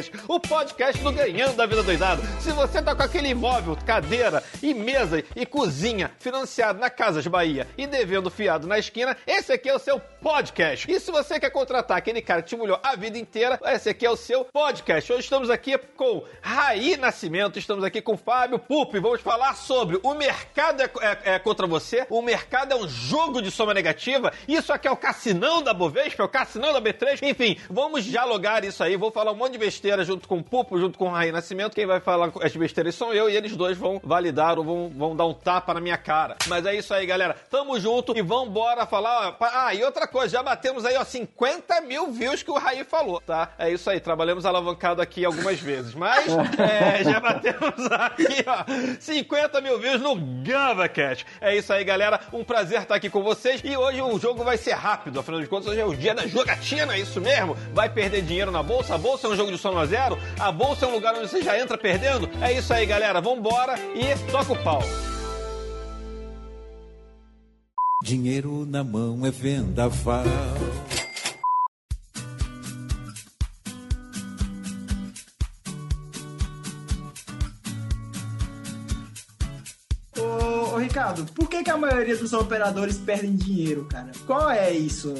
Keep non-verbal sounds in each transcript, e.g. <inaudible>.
GalaCast, o podcast do Ganhando da Vida Doidado. Se você tá com aquele imóvel, cadeira e mesa e cozinha financiado na Casas Bahia e devendo fiado na esquina, esse aqui é o seu podcast. E se você quer contratar aquele cara que te molhou a vida inteira, esse aqui é o seu podcast. Hoje estamos aqui com Raí Nascimento, estamos aqui com Fábio Pupi. Vamos falar sobre o mercado é, é, é contra você, o mercado é um jogo de soma negativa, isso aqui é o cassinão da Bovespa, é o cassinão da B3, enfim, vamos dialogar isso aí, vou falar um monte de besteira junto com o Pupo, junto com o Raí Nascimento. Quem vai falar as besteiras são eu e eles dois vão validar ou vão, vão dar um tapa na minha cara. Mas é isso aí, galera. Tamo junto e vambora falar. Ó, ah, e outra coisa, já batemos aí, ó, 50 mil views que o Raí falou, tá? É isso aí, trabalhamos alavancado aqui algumas vezes. Mas <laughs> é, já batemos aqui, ó, 50 mil views no GavaCast. É isso aí, galera. Um prazer estar aqui com vocês. E hoje o jogo vai ser rápido, afinal de contas, hoje é o dia da jogatina, é isso mesmo? Vai perder dinheiro na bolsa? A bolsa é um jogo de soma zero? A bolsa é um lugar onde você já entra perdendo? É isso aí, galera. Vambora e toca o pau. Dinheiro na mão é vendaval. Ô, ô, Ricardo, por que, que a maioria dos operadores perdem dinheiro, cara? Qual é isso?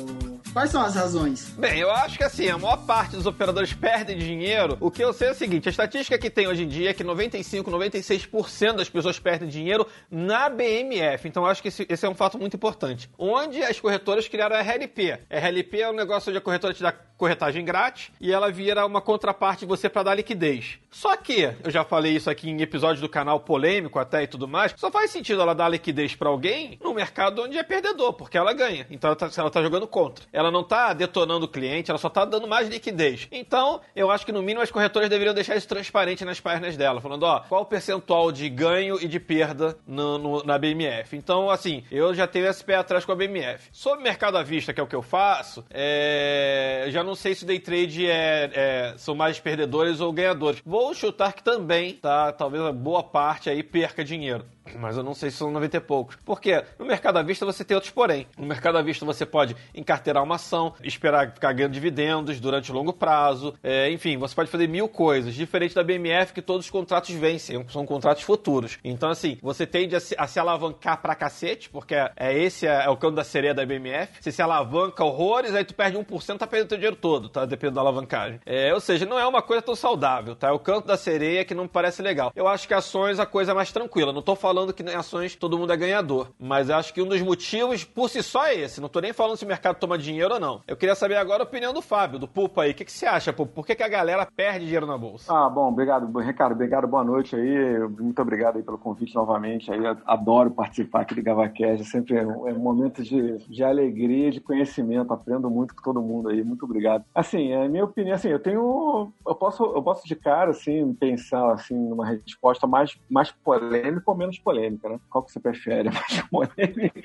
Quais são as razões? Bem, eu acho que assim, a maior parte dos operadores perdem dinheiro. O que eu sei é o seguinte: a estatística que tem hoje em dia é que 95, 96% das pessoas perdem dinheiro na BMF. Então acho que esse, esse, é um fato muito importante. Onde as corretoras criaram a RLP. A RLP é um negócio onde a corretora te dá corretagem grátis e ela vira uma contraparte de você para dar liquidez. Só que, eu já falei isso aqui em episódios do canal polêmico até e tudo mais, só faz sentido ela dar liquidez para alguém no mercado onde é perdedor, porque ela ganha. Então ela tá, ela tá jogando contra. Ela não tá detonando o cliente, ela só tá dando mais liquidez. Então, eu acho que no mínimo as corretoras deveriam deixar isso transparente nas páginas dela, falando, ó, qual o percentual de ganho e de perda no, no, na BMF. Então, assim, eu já tenho esse pé atrás com a BMF. Sobre mercado à vista, que é o que eu faço, é... já não sei se o day trade é, é... são mais perdedores ou ganhadores. Vou chutar que também, tá? Talvez a boa parte aí perca dinheiro. Mas eu não sei se são 90 e poucos. Porque no mercado à vista você tem outros porém. No mercado à vista você pode encarteirar uma ação, esperar ficar ganhando dividendos durante longo prazo. É, enfim, você pode fazer mil coisas. Diferente da BMF, que todos os contratos vencem, são contratos futuros. Então, assim, você tende a se, a se alavancar pra cacete, porque é esse é, é o canto da sereia da BMF. Você se alavanca horrores, aí tu perde 1%, tá perdendo teu dinheiro todo, tá? Dependendo da alavancagem. É, ou seja, não é uma coisa tão saudável, tá? É o canto da sereia que não parece legal. Eu acho que ações a coisa é mais tranquila. Não tô falando falando que em ações todo mundo é ganhador. Mas acho que um dos motivos, por si só, é esse. Não tô nem falando se o mercado toma dinheiro ou não. Eu queria saber agora a opinião do Fábio, do Pupa aí. O que, que você acha, Pupa? Por que, que a galera perde dinheiro na bolsa? Ah, bom, obrigado, Ricardo. Obrigado, boa noite aí. Muito obrigado aí pelo convite novamente. Aí, adoro participar aqui do GavaCast. É sempre é um momento de, de alegria, de conhecimento. Aprendo muito com todo mundo aí. Muito obrigado. Assim, a minha opinião, assim, eu tenho. Eu posso, eu posso de cara, assim, pensar assim, numa resposta mais, mais polêmica ou menos polêmica, né? Qual que você prefere? <laughs> Mais polêmica?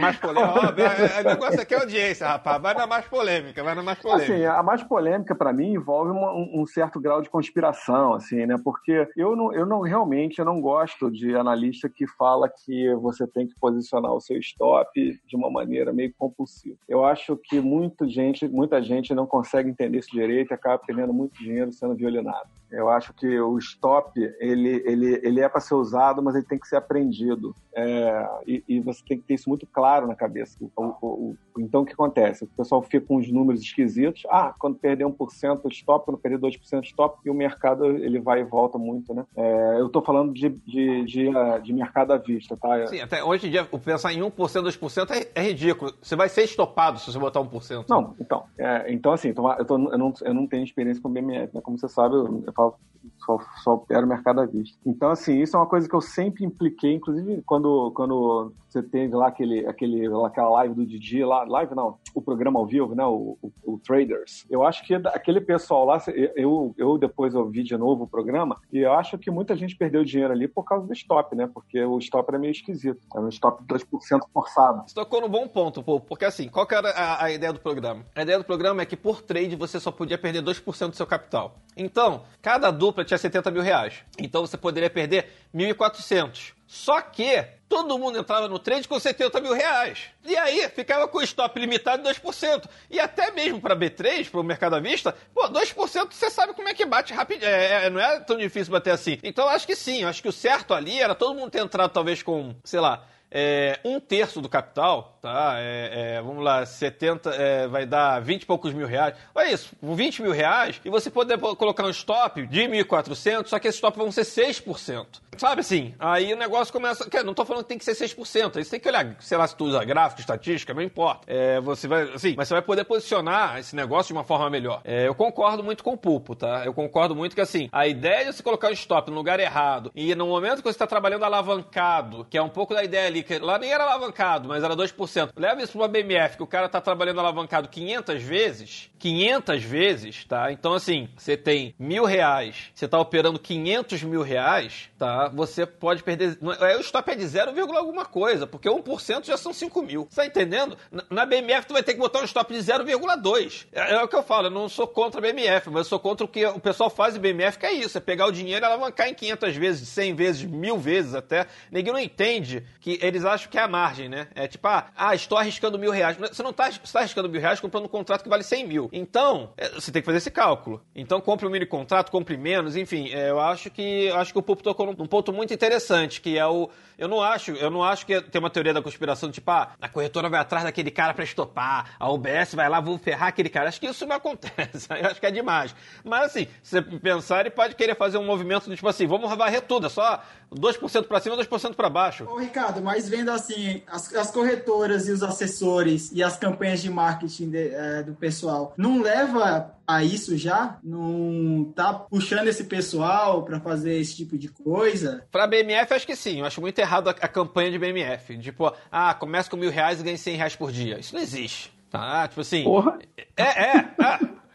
Mais polêmica? o negócio aqui é audiência, rapaz. Vai na mais polêmica, vai na mais polêmica. Assim, a mais polêmica, para mim, envolve uma, um certo grau de conspiração, assim, né? Porque eu não, eu não realmente eu não gosto de analista que fala que você tem que posicionar o seu stop de uma maneira meio compulsiva. Eu acho que muita gente, muita gente não consegue entender isso direito e acaba perdendo muito dinheiro sendo violinado. Eu acho que o stop ele, ele, ele é para ser usado, mas ele tem que ser aprendido. É, e, e, você tem que ter isso muito claro na cabeça. O, o, o, então, o que acontece? O pessoal fica com uns números esquisitos. Ah, quando perder 1% stop, quando perder 2% stop, e o mercado ele vai e volta muito, né? É, eu estou falando de, de, de, de, mercado à vista, tá? Sim, até hoje em dia, pensar em 1%, 2% é, é ridículo. Você vai ser estopado se você botar 1%. Não, então. É, então, assim, eu, tô, eu, não, eu não tenho experiência com BMF, né? Como você sabe, eu, eu falo, só, só opero mercado à vista. Então, assim, isso é uma coisa que eu sempre impliquei, inclusive quando quando, você tem lá aquele, aquele, aquela live do Didi, lá, live não, o programa ao vivo, né, o, o, o Traders. Eu acho que aquele pessoal lá, eu, eu depois ouvi de novo o programa, e eu acho que muita gente perdeu dinheiro ali por causa do stop, né, porque o stop era meio esquisito. Era um stop de 2% forçado. Você tocou no bom ponto, pô, porque assim, qual que era a, a ideia do programa? A ideia do programa é que por trade você só podia perder 2% do seu capital. Então, cada dupla tinha 70 mil reais. Então você poderia perder 1.400. Só que todo mundo entrava no trade com 70 mil reais. E aí ficava com o stop limitado de 2%. E até mesmo para B3, para o mercado à vista, pô, 2% você sabe como é que bate rápido. É, é, não é tão difícil bater assim. Então acho que sim, acho que o certo ali era todo mundo ter entrado talvez com, sei lá, é, um terço do capital, tá? É, é, vamos lá, 70, é, vai dar 20 e poucos mil reais. Olha isso, 20 mil reais e você poder colocar um stop de 1.400, só que esse stop vão ser 6%. Sabe assim? Aí o negócio começa. Não tô falando que tem que ser 6%. Aí você tem que olhar, sei lá, se tu usa gráfico, estatística, não importa. É, você vai. Assim, mas você vai poder posicionar esse negócio de uma forma melhor. É, eu concordo muito com o Pulpo, tá? Eu concordo muito que assim, a ideia de você colocar o stop no lugar errado e no momento que você está trabalhando alavancado, que é um pouco da ideia ali, que lá nem era alavancado, mas era 2%. Leva isso para uma BMF, que o cara tá trabalhando alavancado 500 vezes, 500 vezes, tá? Então assim, você tem mil reais, você tá operando 500 mil reais, tá? Você pode perder. Aí o stop é de 0, alguma coisa, porque 1% já são 5 mil. Você tá entendendo? Na BMF, tu vai ter que botar um stop de 0,2. É, é, o que eu falo, eu não sou contra a BMF, mas eu sou contra o que o pessoal faz em BMF, que é isso: é pegar o dinheiro e alavancar em 500 vezes, 100 vezes, mil vezes até. Ninguém não entende que eles acham que é a margem, né? É tipo, ah, ah estou arriscando mil reais. Você não está tá arriscando mil reais comprando um contrato que vale 100 mil. Então, é, você tem que fazer esse cálculo. Então, compre um mini contrato, compre menos, enfim. É, eu acho que acho que o num, num ponto muito interessante, que é o. Eu não acho, eu não acho que tem uma teoria da conspiração, tipo, ah, a corretora vai atrás daquele cara para estopar, a UBS vai lá, vou ferrar aquele cara. Acho que isso não acontece. <laughs> Eu acho que é demais. Mas assim, se você pensar, ele pode querer fazer um movimento do tipo assim, vamos varrer tudo, é só 2% para cima, 2% para baixo. Ô, Ricardo, mas vendo assim, as, as, corretoras e os assessores e as campanhas de marketing de, é, do pessoal, não leva a isso já? Não tá puxando esse pessoal para fazer esse tipo de coisa? Pra BMF, acho que sim. Eu acho muito errado a, a campanha de BMF. Tipo, ah, começa com mil reais e ganha 100 reais por dia. Isso não existe. Tá? Tipo assim. Porra. É, é.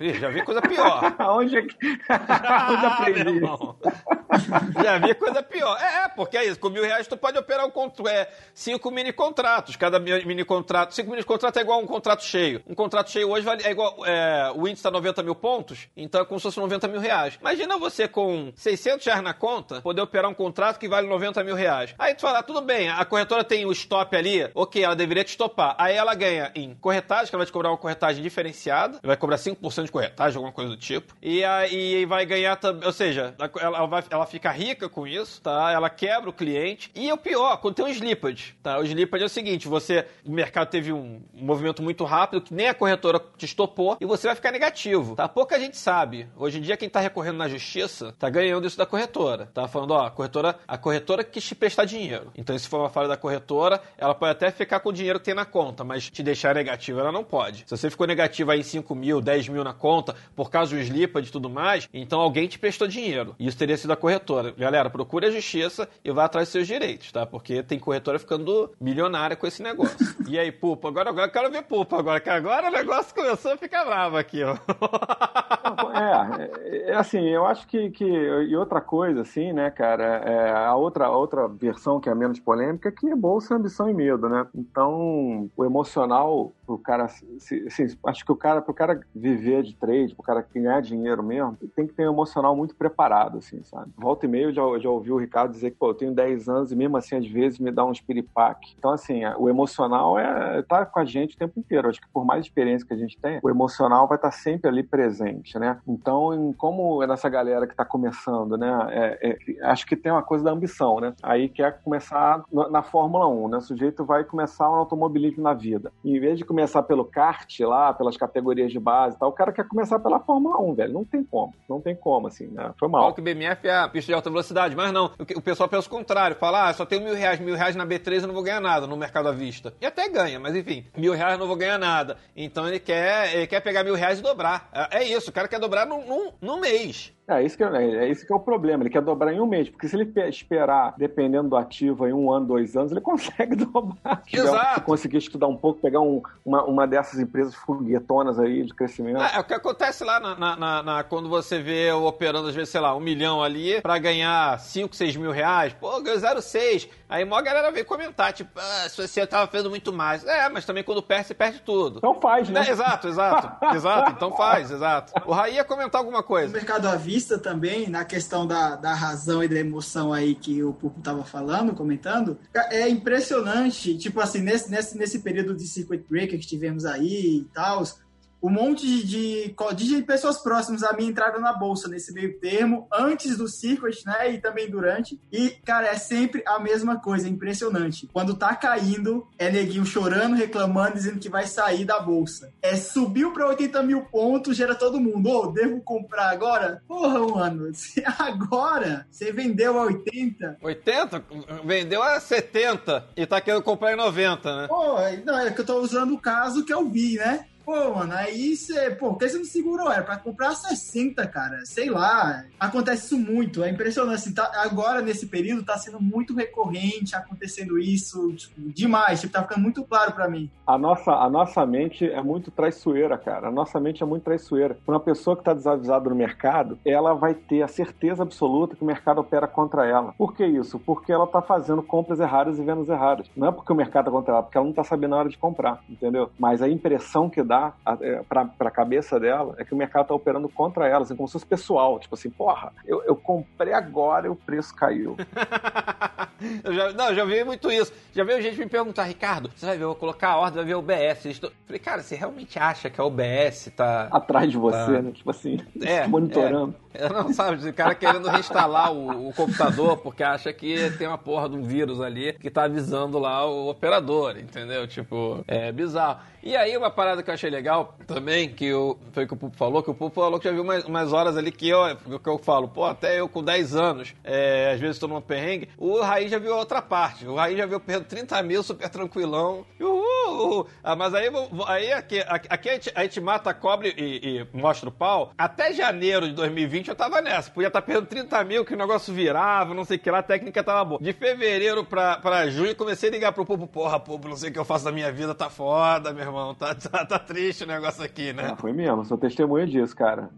Ah, já vi coisa pior. <laughs> Onde é que. <laughs> Onde aprendi? Já vi coisa pior. É, é, porque é isso. Com mil reais tu pode operar um contrato. É, cinco mini contratos. Cada mini contrato. Cinco mini contratos é igual a um contrato cheio. Um contrato cheio hoje vale, é igual. É, o índice está 90 mil pontos, então é como se fosse 90 mil reais. Imagina você com 600 reais na conta poder operar um contrato que vale 90 mil reais. Aí tu fala, ah, tudo bem, a corretora tem o stop ali, ok, ela deveria te estopar. Aí ela ganha em corretagem, que ela vai te cobrar uma corretagem diferenciada, vai cobrar 5% de corretagem, alguma coisa do tipo. E aí vai ganhar também, ou seja, ela, vai, ela fica rica com isso, tá? Ela quebra o cliente. E o pior, quando tem um slippage, tá? O slippage é o seguinte, você, o mercado teve um movimento muito rápido, que nem a corretora te estopou, e você vai ficar negativo, tá? Pouca gente sabe. Hoje em dia, quem tá recorrendo na justiça, tá ganhando isso da corretora. Tá falando, ó, a corretora, a corretora quis te prestar dinheiro. Então, se for uma falha da corretora, ela pode até ficar com o dinheiro que tem na conta, mas te deixar negativo, ela não pode. Se você ficou negativo aí em 5 mil, 10 mil na conta, por causa do slippage e tudo mais, então alguém te prestou dinheiro. E isso teria sido a corretora. Galera, procure a justiça e vá atrás dos seus direitos, tá? Porque tem corretora ficando milionária com esse negócio. <laughs> e aí, Pupa, agora, agora eu quero ver Pupa agora, que agora o negócio começou a ficar bravo aqui, ó. é, é, assim, eu acho que, que. E outra coisa, assim, né, cara, é, a, outra, a outra versão que é menos polêmica é que é bolsa, ambição e medo, né? Então, o emocional, o cara. Assim, acho que o cara, pro cara viver de trade, pro cara ganhar dinheiro mesmo, tem que ter um emocional muito preparado, assim, sabe? Volta e meia eu já, já ouvi o Ricardo dizer que, pô, eu tenho 10 anos e mesmo assim, às vezes, me dá um espiripaque. Então, assim, o emocional é tá com a gente o tempo inteiro. Acho que por mais experiência que a gente tenha, o emocional vai estar sempre ali presente, né? Então, em, como é nessa galera que está começando, né? É, é, acho que tem uma coisa da ambição, né? Aí quer começar na Fórmula 1, né? O sujeito vai começar um automobilismo na vida. Em vez de começar pelo kart lá, pelas categorias de base e tal, o cara quer começar pela Fórmula 1, velho. Não tem como. Não tem como, assim, né? Foi mal. Qual que BMF é a pista de alta velocidade, mas não. O, o pessoal pensa o contrário. Fala, ah, só tenho mil reais, mil reais na B3 eu não vou ganhar nada no mercado à vista. E até ganha, mas enfim, mil reais eu não vou ganhar nada. Então ele quer, ele quer pegar mil reais e dobrar. É, é isso, o cara quer dobrar num, num, num mês. É isso, que, é, é isso que é o problema. Ele quer dobrar em um mês. Porque se ele esperar, dependendo do ativo, em um ano, dois anos, ele <laughs> consegue dobrar. Exato. Se conseguir estudar um pouco, pegar um, uma, uma dessas empresas foguetonas aí de crescimento. É, é o que acontece lá na, na, na, quando você vê operando, às vezes, sei lá, um milhão ali para ganhar 5, 6 mil reais. Pô, ganhou 0,6. Aí a galera veio comentar, tipo, ah, se você tava fazendo muito mais. É, mas também quando perde, você perde tudo. Então faz, né? É, exato, exato. <laughs> exato, então faz, exato. O Raí ia comentar alguma coisa. No mercado à vista também, na questão da, da razão e da emoção aí que o Pupo tava falando, comentando, é impressionante, tipo assim, nesse, nesse, nesse período de circuit breaker que tivemos aí e tal, um monte de, de, de, pessoas próximas a mim entraram na bolsa nesse meio termo, antes do circuit, né? E também durante. E, cara, é sempre a mesma coisa, impressionante. Quando tá caindo, é neguinho chorando, reclamando, dizendo que vai sair da bolsa. É subiu para 80 mil pontos, gera todo mundo. Ô, oh, devo comprar agora? Porra, mano, <laughs> agora você vendeu a 80. 80? Vendeu a 70 e tá querendo comprar em 90, né? Pô, não, é que eu tô usando o caso que eu vi, né? Pô, mano, aí você, pô, por que você não segurou? Era pra comprar 60, cara. Sei lá. Acontece isso muito. É impressionante. Assim, tá, agora, nesse período, tá sendo muito recorrente acontecendo isso, tipo, demais. Tipo, tá ficando muito claro para mim. A nossa, a nossa mente é muito traiçoeira, cara. A nossa mente é muito traiçoeira. Uma pessoa que tá desavisada no mercado, ela vai ter a certeza absoluta que o mercado opera contra ela. Por que isso? Porque ela tá fazendo compras erradas e vendas erradas. Não é porque o mercado tá contra ela, porque ela não tá sabendo a hora de comprar, entendeu? Mas a impressão que dá é, pra, pra cabeça dela é que o mercado tá operando contra ela, assim, como se fosse pessoal. Tipo assim, porra, eu, eu comprei agora e o preço caiu. <laughs> eu já, não, já vi muito isso. Já veio gente me perguntar, Ricardo, você vai ver, eu vou colocar a ordem, vai ver o OBS. Estou... Falei, cara, você realmente acha que a OBS tá. Atrás de você, tá... né? Tipo assim, <laughs> é, monitorando. É. Não sabe, o cara querendo reinstalar o, o, computador porque acha que tem uma porra de um vírus ali que tá avisando lá o operador, entendeu? Tipo, é bizarro. E aí, uma parada que eu achei legal também, que o, foi que o Pupo falou, que o Pupo falou que já viu umas, umas horas ali que eu, que eu falo, pô, até eu com 10 anos, é, às vezes estou numa perrengue, o Raí já viu a outra parte. O Raí já viu perdendo 30 mil, super tranquilão. Uhul. Ah, mas aí, aí aqui, aqui a, gente, a gente mata, cobre e, e, mostra o pau. Até janeiro de 2020 eu tava nessa. Podia estar tá perdendo 30 mil, que o negócio virava, não sei o que lá, a técnica tava boa. De fevereiro pra, pra junho, comecei a ligar pro Pupo, porra, Pupo, não sei o que eu faço da minha vida, tá foda, meu irmão, tá tá, tá, triste o negócio aqui, né? Ah, foi mesmo, sou testemunha disso, cara.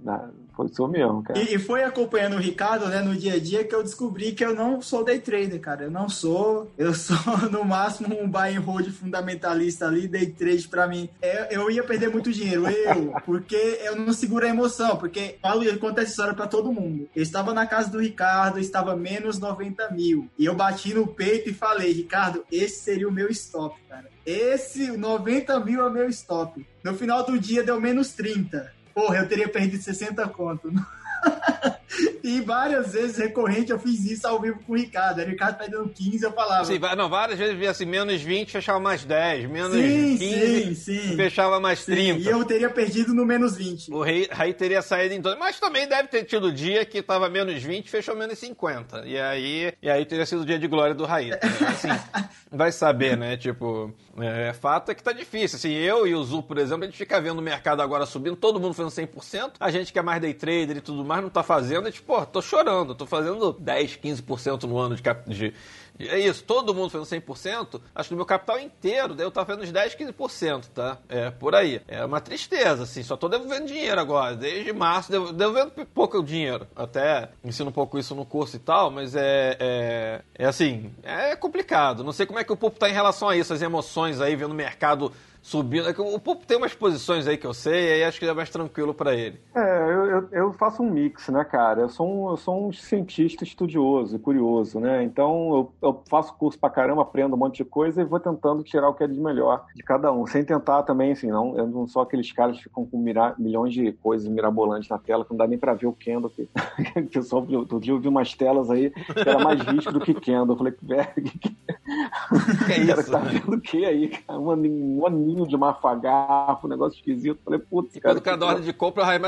Foi sou mesmo, cara. E, e, foi acompanhando o Ricardo, né, no dia a dia que eu descobri que eu não sou day trader, cara. Eu não sou. Eu sou, <laughs> no máximo, um buy and hold fundamentalista ali, day trade pra mim. Eu, eu ia perder muito dinheiro, eu, porque eu não seguro a emoção, porque falo e conta essa história pra todo mundo. Eu estava na casa do Ricardo, estava menos 90 mil. E eu bati no peito e falei, Ricardo, esse seria o meu stop, cara. Esse 90 mil é meu stop. No final do dia deu menos 30. Porra, eu teria perdido 60 conto. <laughs> <laughs> e várias vezes recorrente eu fiz isso ao vivo com o Ricardo. O Ricardo tá dando 15, eu falava. Sim, não, várias vezes via assim, menos 20, fechava mais 10, menos sim, 15, sim, sim. fechava mais 30. Sim, e eu teria perdido no menos 20. O rei, rei teria saído em todo. Mas também deve ter tido dia que tava menos 20, fechou menos 50. E aí, e aí teria sido o dia de glória do Raí. Assim, <laughs> vai saber, né? Tipo, é, fato é que tá difícil. Assim, eu e o Zu, por exemplo, a gente fica vendo o mercado agora subindo, todo mundo fazendo 100%, a gente que é mais day trader e tudo mais não tá fazendo, a gente, pô, tô chorando, tô fazendo 10, 15% no ano de, de, é isso, todo mundo fazendo 100%, acho que no meu capital inteiro, daí eu tava fazendo uns 10, 15%, tá? É, por aí. É uma tristeza, assim, só tô devolvendo dinheiro agora. Desde março, devolvendo pouco dinheiro. Até ensino um pouco isso no curso e tal, mas é, é, é assim, é complicado. Não sei como é que o público tá em relação a isso, as emoções aí, vendo o mercado subindo. É o Pupo tem umas posições aí que eu sei, e aí acho que é mais tranquilo para ele. É, eu, eu, faço um mix, né, cara? Eu sou um, eu sou um cientista estudioso curioso, né? Então eu, eu faço curso pra caramba, aprendo um monte de coisa e vou tentando tirar o que é de melhor de cada um. Sem tentar também, assim, não, eu não sou aqueles caras que ficam com mira, milhões de coisas mirabolantes na tela, que não dá nem pra ver o Kendall. Que, <laughs> que eu só outro dia eu vi umas telas aí que era mais risco do que Kendall. Eu falei, velho, <laughs> que, que... que é isso? Cara, tá vendo o que aí, cara? Um aninho, um aninho de mafagafo, um negócio esquisito. Falei, putz, cara. Quando cada ordem de compra, aí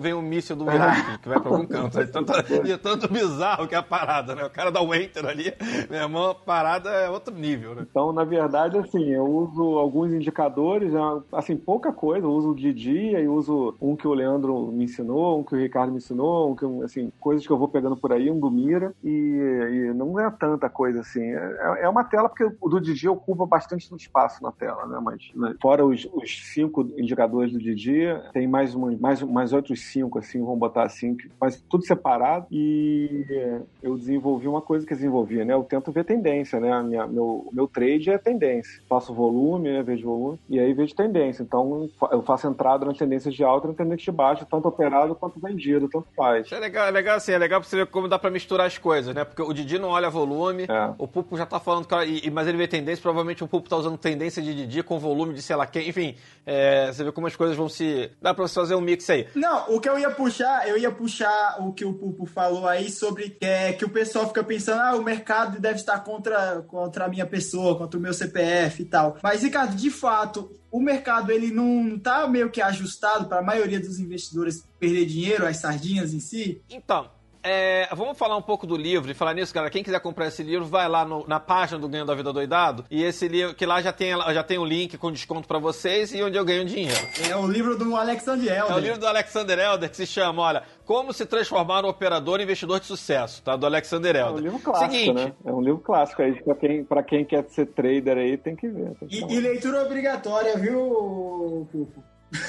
vem um míssil do Miracle, que vai pra algum canto. Aí tanto, <laughs> e é tanto bizarro que é a parada, né? O cara dá um enter ali, Meu irmão, parada é outro nível, né? Então, na verdade, assim, eu uso alguns indicadores, né? assim, pouca coisa. Eu uso o Didi, e uso um que o Leandro me ensinou, um que o Ricardo me ensinou, um que, assim, coisas que eu vou pegando por aí, um do Mira, e, e não é tanta coisa assim. É, é, uma tela porque o do Didi ocupa bastante espaço na tela, né? Mas né? fora os, os, cinco indicadores do Didi, tem mais, uma, mais, mais outros cinco, assim, vamos botar assim, mas tudo separado. E eu desenvolvi uma coisa que desenvolvia, né? Eu tento ver tendência, né? A minha, meu, meu trade é tendência. Faço volume, né? vejo volume, e aí vejo tendência. Então eu faço entrada nas tendências de alta e nas tendências de baixo, tanto operado quanto vendido, tanto faz. Isso é legal, é legal assim, é legal pra você ver como dá pra misturar as coisas, né? Porque o Didi não olha volume, é. o Pupo já tá falando, que, mas ele vê tendência, provavelmente o Pupo tá usando tendência de Didi com volume de sei lá quem, enfim, é, você vê como as coisas vão se. Dá pra você fazer um mix aí. Não, o que eu ia puxar, eu ia puxar o que o Pupo falou aí sobre é, que o pessoal fica pensando, ah, o mercado deve estar contra, contra a minha pessoa, contra o meu CPF e tal. Mas, Ricardo, de fato, o mercado ele não está meio que ajustado para a maioria dos investidores perder dinheiro, as sardinhas em si? Então, é, vamos falar um pouco do livro e falar nisso, cara. Quem quiser comprar esse livro, vai lá no, na página do Ganho da Vida Doidado. E esse livro, que lá já tem, já tem o um link com desconto para vocês e onde eu ganho dinheiro. É o livro do Alexander Elder. É o livro do Alexander Elder que se chama, olha, Como se transformar no operador investidor de sucesso, tá? Do Alexander Elder. É um livro clássico, Seguinte, né? É um livro clássico aí, pra quem, pra quem quer ser trader aí, tem que ver. Tem que e, e, leitura obrigatória, viu,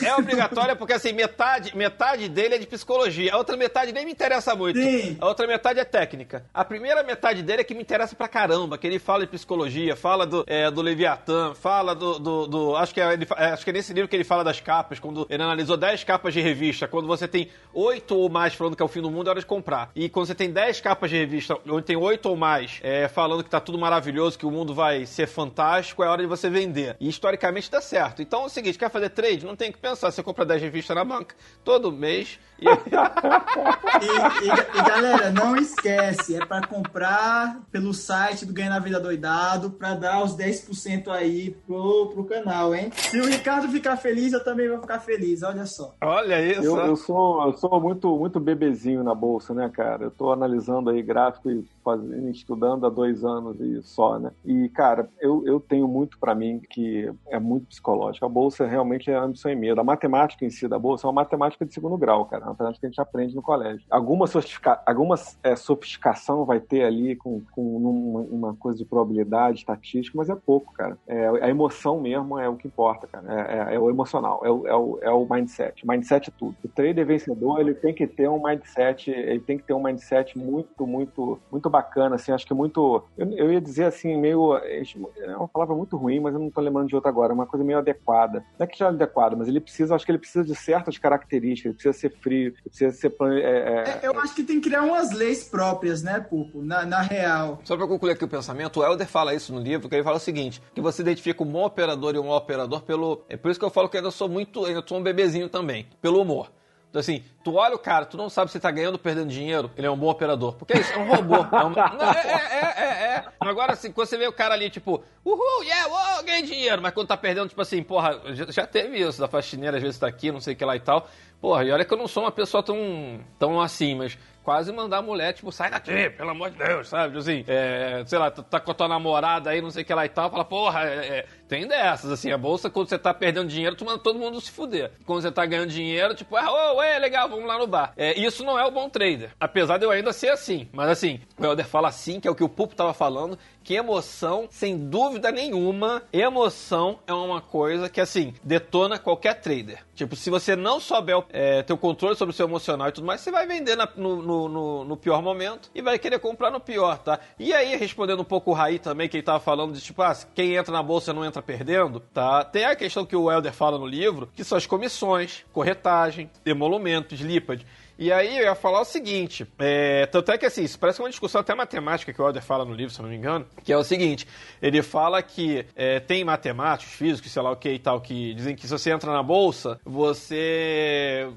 é obrigatória porque, assim, metade, metade dele é de psicologia. A outra metade nem me interessa muito. Sim. A outra metade é técnica. A primeira metade dele é que me interessa pra caramba, que ele fala de psicologia, fala do, é, do Leviatã, fala do... do, do acho, que é, ele, é, acho que é nesse livro que ele fala das capas, quando ele analisou 10 capas de revista, quando você tem 8 ou mais falando que é o fim do mundo, é hora de comprar. E quando você tem 10 capas de revista, onde tem 8 ou mais é, falando que tá tudo maravilhoso, que o mundo vai ser fantástico, é hora de você vender. E historicamente dá certo. Então é o seguinte, quer fazer trade? Não tem que pensar, você compra 10 revistas na banca todo mês. E... e, e, e, galera, não esquece, é para comprar pelo site do Ganha na Vida Doidado para dar os 10% aí pro, pro canal, hein? Se o Ricardo ficar feliz, eu também vou ficar feliz, olha só. Olha isso. Eu, eu sou, eu sou muito, muito bebezinho na bolsa, né, cara? Eu tô analisando aí gráfico e fazendo, estudando há dois anos e só, né? E, cara, eu, eu tenho muito para mim que é muito psicológico. A bolsa realmente é ambição e medo. A matemática em si da bolsa é uma matemática de segundo grau, cara. É uma matemática que a gente aprende no colégio. Alguma, sofistica, alguma é, sofisticação vai ter ali com, com uma, uma, coisa de probabilidade, estatística, mas é pouco, cara. É, a emoção mesmo é o que importa, cara. É, é, é o emocional, é o, é, o, é o mindset. Mindset é tudo. O trader vencedor, ele tem que ter um mindset, ele tem que ter um mindset muito, muito, muito bacana, assim, acho que muito, eu, eu ia dizer assim, meio, é uma palavra muito ruim, mas eu não tô lembrando de outra agora, uma coisa meio adequada. Não é que já é adequada, mas ele precisa, acho que ele precisa de certas características, ele precisa ser frio, ele precisa ser... É, é, eu acho que tem que criar umas leis próprias, né, Pupo, na, na real. Só para concluir aqui o pensamento, o Helder fala isso no livro, que ele fala o seguinte, que você identifica um bom operador e um mau operador pelo... É por isso que eu falo que eu ainda sou muito, ainda sou um bebezinho também, pelo humor. Então, assim, tu olha o cara, tu não sabe se tá ganhando ou perdendo dinheiro, ele é um bom operador. Porque é isso, é um robô. É, uma... <laughs> não, é, é, é, é, é. Agora, assim, quando você vê o cara ali, tipo, uhul, yeah, uou, ganhei dinheiro. Mas quando tá perdendo, tipo assim, porra, já, já teve isso, da faxineira às vezes tá aqui, não sei o que lá e tal. Porra, e olha que eu não sou uma pessoa tão, tão assim, mas quase mandar a mulher, tipo, sai daqui, pelo amor de Deus, sabe? Assim, é, sei lá, tá com a tua namorada aí, não sei o que lá e tal, fala, porra, é, é, tem dessas, assim, a bolsa, quando você tá perdendo dinheiro, tu manda todo mundo se fuder. Quando você tá ganhando dinheiro, tipo, ah, oh, é legal, vamos lá no bar. É, isso não é o bom trader. Apesar de eu ainda ser assim. Mas assim, o Helder fala assim, que é o que o Pupo tava falando, que emoção, sem dúvida nenhuma, emoção é uma coisa que, assim, detona qualquer trader. Tipo, se você não souber é, ter o controle sobre o seu emocional e tudo mais, você vai vender na, no, no, no, pior momento e vai querer comprar no pior, tá? E aí, respondendo um pouco o Raí também, que ele tava falando de, tipo, ah, quem entra na bolsa não entra perdendo, tá? Tem a questão que o Helder fala no livro, que são as comissões, corretagem, emolumentos, lípade. E aí eu ia falar o seguinte, é, tanto é que assim, isso parece uma discussão até matemática que o Alder fala no livro, se eu não me engano, que é o seguinte, ele fala que é, tem matemáticos, físicos, sei lá o que e tal, que dizem que se você entra na bolsa, você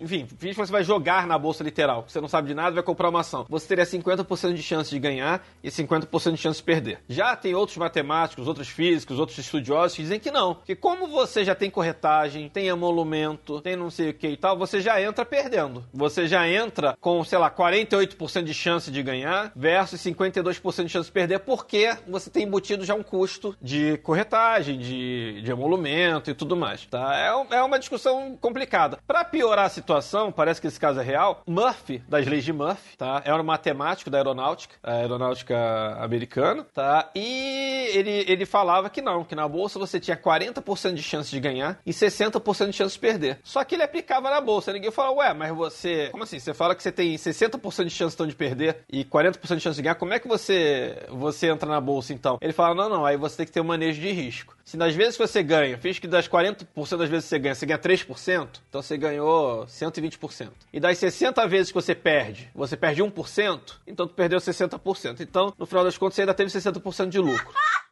enfim, finge que você vai jogar na bolsa literal. Você não sabe de nada, vai comprar uma ação. Você teria 50% de chance de ganhar e 50% de chance de perder. Já tem outros matemáticos, outros físicos, outros estudiosos que dizem que não. Que como você já tem corretagem, tem emolumento, tem não sei o que e tal, você já entra perdendo. Você já entra com, sei lá, 48% de chance de ganhar versus 52% de chance de perder, porque você tem embutido já um custo de corretagem, de, de emolumento e tudo mais. Tá? É, é uma discussão complicada. Para piorar a situação, parece que esse caso é real, Murphy, das leis de Murphy, tá? É um matemático da aeronáutica, a aeronáutica americana, tá? E ele, ele falava que não, que na bolsa você tinha 40% de chance de ganhar e 60% de chance de perder. Só que ele aplicava na bolsa. Ninguém falou, ué, mas você. Como assim? Você fala que você tem 60% de chance então, de perder e 40% de chance de ganhar. Como é que você, você entra na bolsa então? Ele fala, não, não, aí você tem que ter um manejo de risco. Se nas vezes que você ganha, fiz que das 40% das vezes que você ganha, você ganha 3%, então você ganhou 120%. E das 60 vezes que você perde, você perde 1%, então tu perdeu 60%. Então, no final das contas, você ainda teve 60% de lucro. <laughs>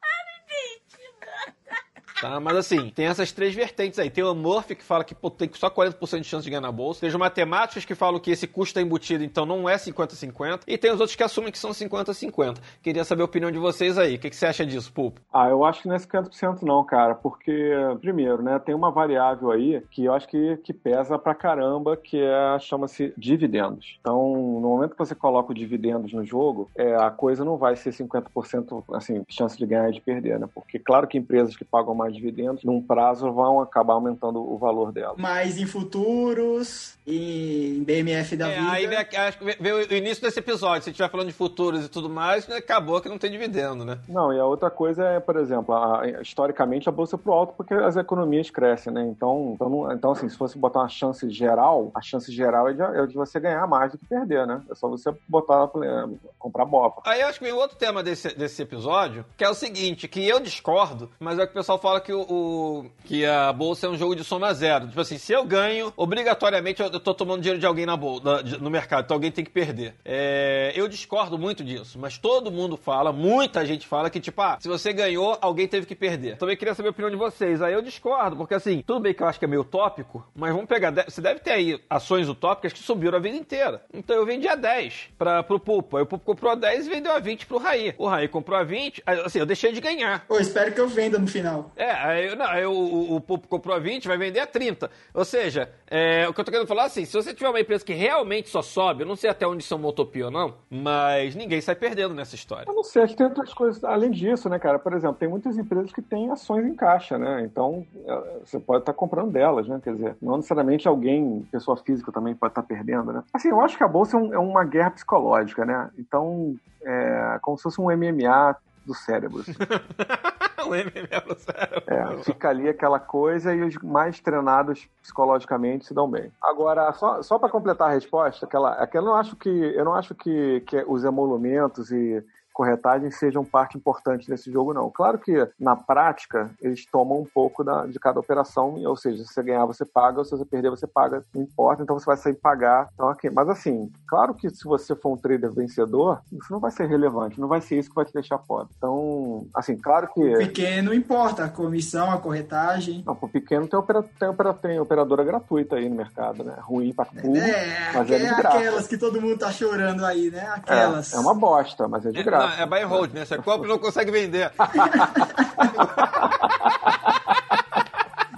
Tá? Mas assim, tem essas três vertentes aí. Tem o Murphy que fala que pô, tem só 40% de chance de ganhar na bolsa. Tem os matemáticos que falam que esse custo está embutido, então não é 50-50. E tem os outros que assumem que são 50-50. Queria saber a opinião de vocês aí. O que, que você acha disso, Pulpo? Ah, eu acho que não é 50% não, cara. Porque, primeiro, né, tem uma variável aí que eu acho que, que pesa pra caramba, que é, chama-se dividendos. Então, no momento que você coloca o dividendos no jogo, é, a coisa não vai ser 50% assim, chance de ganhar e de perder, né? Porque claro que empresas que pagam mais dividendos, num prazo vão acabar aumentando o valor dela. Mas em futuros, em BMF da É, vida. aí vem, acho que vem o início desse episódio. Se estiver falando de futuros e tudo mais, né, acabou que não tem dividendo, né? Não, e a outra coisa é, por exemplo, a- historicamente a bolsa é pro alto porque as economias crescem, né? Então, então, não- então, assim, se fosse botar uma chance geral, a chance geral é de, é de você ganhar mais do que perder, né? É só você botar, é, comprar bofa. Aí eu acho que vem outro tema desse, desse episódio, que é o seguinte, que eu discordo, mas é que o pessoal fala que, o, o- que a bolsa é um jogo de soma zero. Tipo assim, se eu ganho, obrigatoriamente eu, eu tô tomando dinheiro de alguém na bolsa, no mercado, então alguém tem que perder. É, eu discordo muito disso, mas todo mundo fala, muita gente fala que, tipo, ah, se você ganhou, alguém teve que perder. Também queria saber a opinião de vocês. Aí eu discordo, porque assim, tudo bem que eu acho que é meio utópico, mas vamos pegar, você deve ter aí ações utópicas que subiram a vida inteira. Então eu vendi a 10 pra, pro Pupo, aí o Pupo comprou a 10 e vendeu a 20 pro Raí. O Raí comprou a 20, aí, assim, eu deixei de ganhar. Pô, espero que eu venda no final. É, aí, não, aí o, o, o Pupo comprou a 20, vai vender a 30. Ou seja, é, o que eu tô querendo falar é assim, se você tiver uma empresa que realmente só sobe, eu não sei até onde isso é uma utopia ou não, mas ninguém sai perdendo nessa história. Eu não sei, acho que tem outras coisas além disso, né, cara? Por exemplo, tem muitas empresas que têm ações em caixa, né? Então, é, você pode estar comprando delas, né? Quer dizer, não necessariamente alguém, pessoa física também pode estar perdendo, né? Assim, eu acho que a bolsa é, um- é uma guerra psicológica, né? Então, é como se fosse um MMA do cérebro. assim. <laughs> <laughs> É, fica ali aquela coisa e os mais treinados psicologicamente se dão bem. Agora, só, só para completar a resposta, aquela, aquela eu não acho que eu não acho que, que os emolumentos e corretagem sejam parte importante desse jogo, não. Claro que, na prática, eles tomam um pouco da- de cada operação, ou seja, se você ganhar, você paga, ou se você perder, você paga, não importa, então você vai sair pagar. Então, aqui. Mas, assim, claro que se você for um trader vencedor, isso não vai ser relevante, não vai ser isso que vai te deixar pobre. Então, assim, claro que... Pequeno importa, a comissão, a corretagem. Não, pro pequeno tem, opera, tem, opera, tem operadora gratuita aí no mercado, né? Ruim pra burro, É, mas é de é graça. aquelas que todo mundo tá chorando aí, né? É, Aquelas. é uma bosta, mas é de É, graça. É buy and hold, né? Você compra e não consegue vender.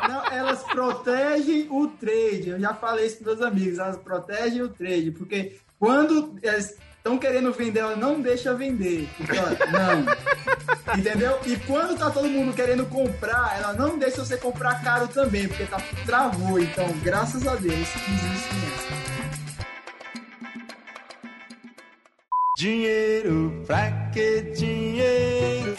Não, elas protegem o trade. Eu já falei isso para meus amigos. Elas protegem o trade. Porque quando elas estão querendo vender, ela não deixa vender. Porque, ó, não. Entendeu? E quando tá todo mundo querendo comprar, ela não deixa você comprar caro também. Porque tá, travou. Então, graças a Deus, fiz isso Dinheiro, pra que dinheiro?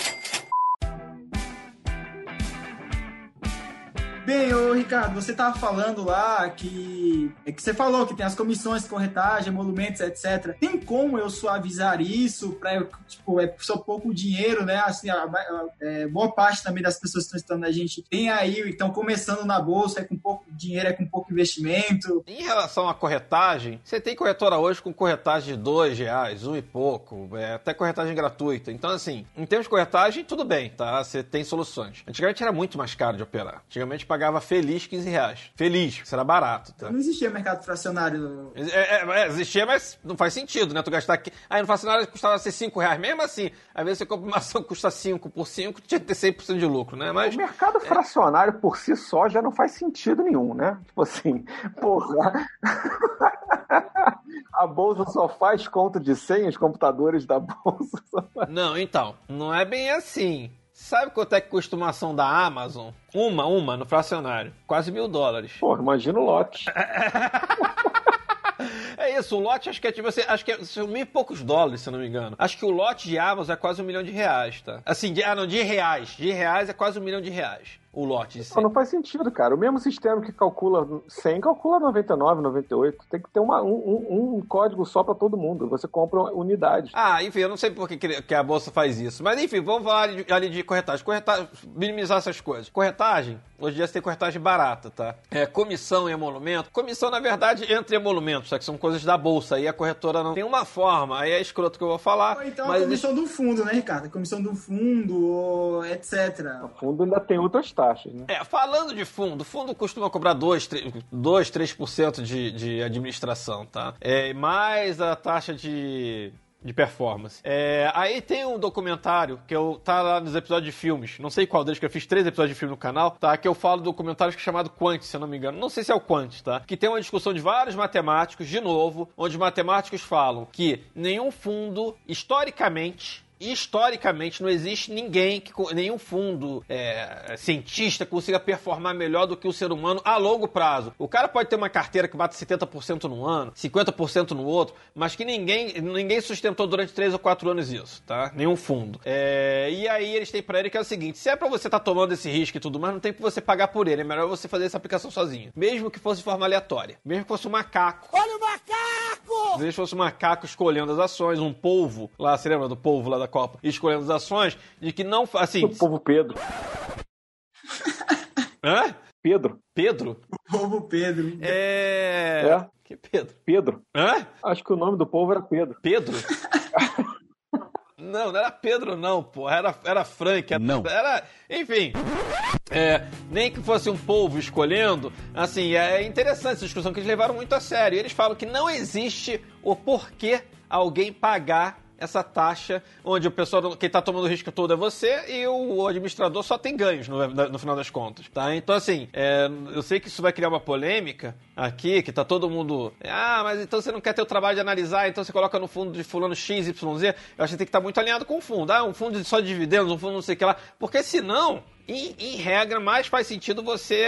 Bem, ô Ricardo, você tava falando lá que. É que você falou que tem as comissões corretagem, emolumentos, etc. Tem como eu suavizar isso para tipo, é só pouco dinheiro, né? Assim, a, a- é, boa parte também das pessoas que estão estudando a gente tem aí, estão começando na bolsa, é com pouco dinheiro, é com pouco investimento. Em relação à corretagem, você tem corretora hoje com corretagem de dois reais, um e pouco, é, até corretagem gratuita. Então, assim, em termos de corretagem, tudo bem, tá? Você tem soluções. Antigamente era muito mais caro de operar. Antigamente pagava feliz feliz 15 reais. Feliz, será barato, tá? Não existia mercado fracionário. É, é, é, existia, mas não faz sentido, né? Tu gastar aqui. Aí no fracionário custava ser 5 reais. Mesmo assim, às vezes você compra uma ação que custa 5 por 5, tinha que ter 100% de lucro, né? Mas. O mercado fracionário por si só já não faz sentido nenhum, né? Tipo assim, porra. <laughs> A bolsa só faz conta de 100, os computadores da bolsa. Só faz... Não, então, não é bem assim. Sabe quanto é que custa uma ação da Amazon? Uma, uma, no fracionário. Quase mil dólares. Porra, imagina o lote. <laughs> É isso, o lote acho que é tipo assim, acho que é são mil e poucos dólares, se eu não me engano. Acho que o lote de Amazon é quase um milhão de reais, tá? Assim, de, ah não, de reais. De reais é quase um milhão de reais. O lote de Não, não faz sentido, cara. O mesmo sistema que calcula 100, calcula 99, 98. Tem que ter uma, um, um- código só pra todo mundo. Você compra unidade. Ah, enfim, eu não sei por que, a bolsa faz isso. Mas enfim, vamos falar de- ali de corretagem. Corretagem, minimizar essas coisas. Corretagem, hoje em dia você tem corretagem barata, tá? É, comissão e emolumento. Comissão, na verdade, entre emolumentos, só que são coisas da bolsa. Aí a corretora não tem uma forma. Aí é escroto que eu vou falar. Ou então a mas comissão do fundo, né, Ricardo? A comissão do fundo, etc. O fundo ainda tem outras taxas, né? É, falando de fundo, fundo costuma cobrar 2, 3%, 2 3% de, de administração, tá? É, mais a taxa de, de performance. É, aí tem um documentário que eu tá lá nos episódios de filmes, não sei qual deles, que eu fiz três episódios de filme no canal, tá? Que eu falo do documentário que é chamado Quant, se eu não me engano. Não sei se é o Quant, tá? Que tem uma discussão de vários matemáticos, de novo, onde os matemáticos falam que nenhum fundo, historicamente, historicamente não existe ninguém que nenhum fundo é, cientista consiga performar melhor do que o ser humano a longo prazo. O cara pode ter uma carteira que bate 70% num ano, 50% no outro, mas que ninguém ninguém sustentou durante 3 ou 4 anos isso, tá? Nenhum fundo. É, e aí eles têm pra ele que é o seguinte, se é pra você estar tomando esse risco e tudo mais, não tem pra você pagar por ele, é melhor você fazer essa aplicação sozinho. Mesmo que fosse de forma aleatória. Mesmo que fosse um macaco. Olha o macaco! Se fosse um macaco escolhendo as ações, um polvo, lá, você lembra do polvo lá da Copa, escolhendo as ações, de que não, assim... O povo Pedro. <laughs> Hã? Pedro. Pedro? Povo Pedro. É... É? Que Pedro? Pedro. Hã? Acho que o nome do povo era Pedro. Pedro? <laughs> Não, não era Pedro, não, pô. Era, era Frank. Era, Não. Era. Enfim. É, nem que fosse um povo escolhendo, assim, é interessante essa discussão que eles levaram muito a sério. Eles falam que não existe o porquê alguém pagar essa taxa, onde o pessoal, quem tá tomando o risco todo é você e o administrador só tem ganhos no, no final das contas, tá? Então, assim, é, eu sei que isso vai criar uma polêmica aqui, que tá todo mundo, ah, mas então você não quer ter o trabalho de analisar, então você coloca no fundo de fulano X, Y, Z. Eu acho que tem que estar muito alinhado com o fundo. Ah, um fundo só de dividendos, um fundo não sei o que lá. Porque senão, em, em regra, mais faz sentido você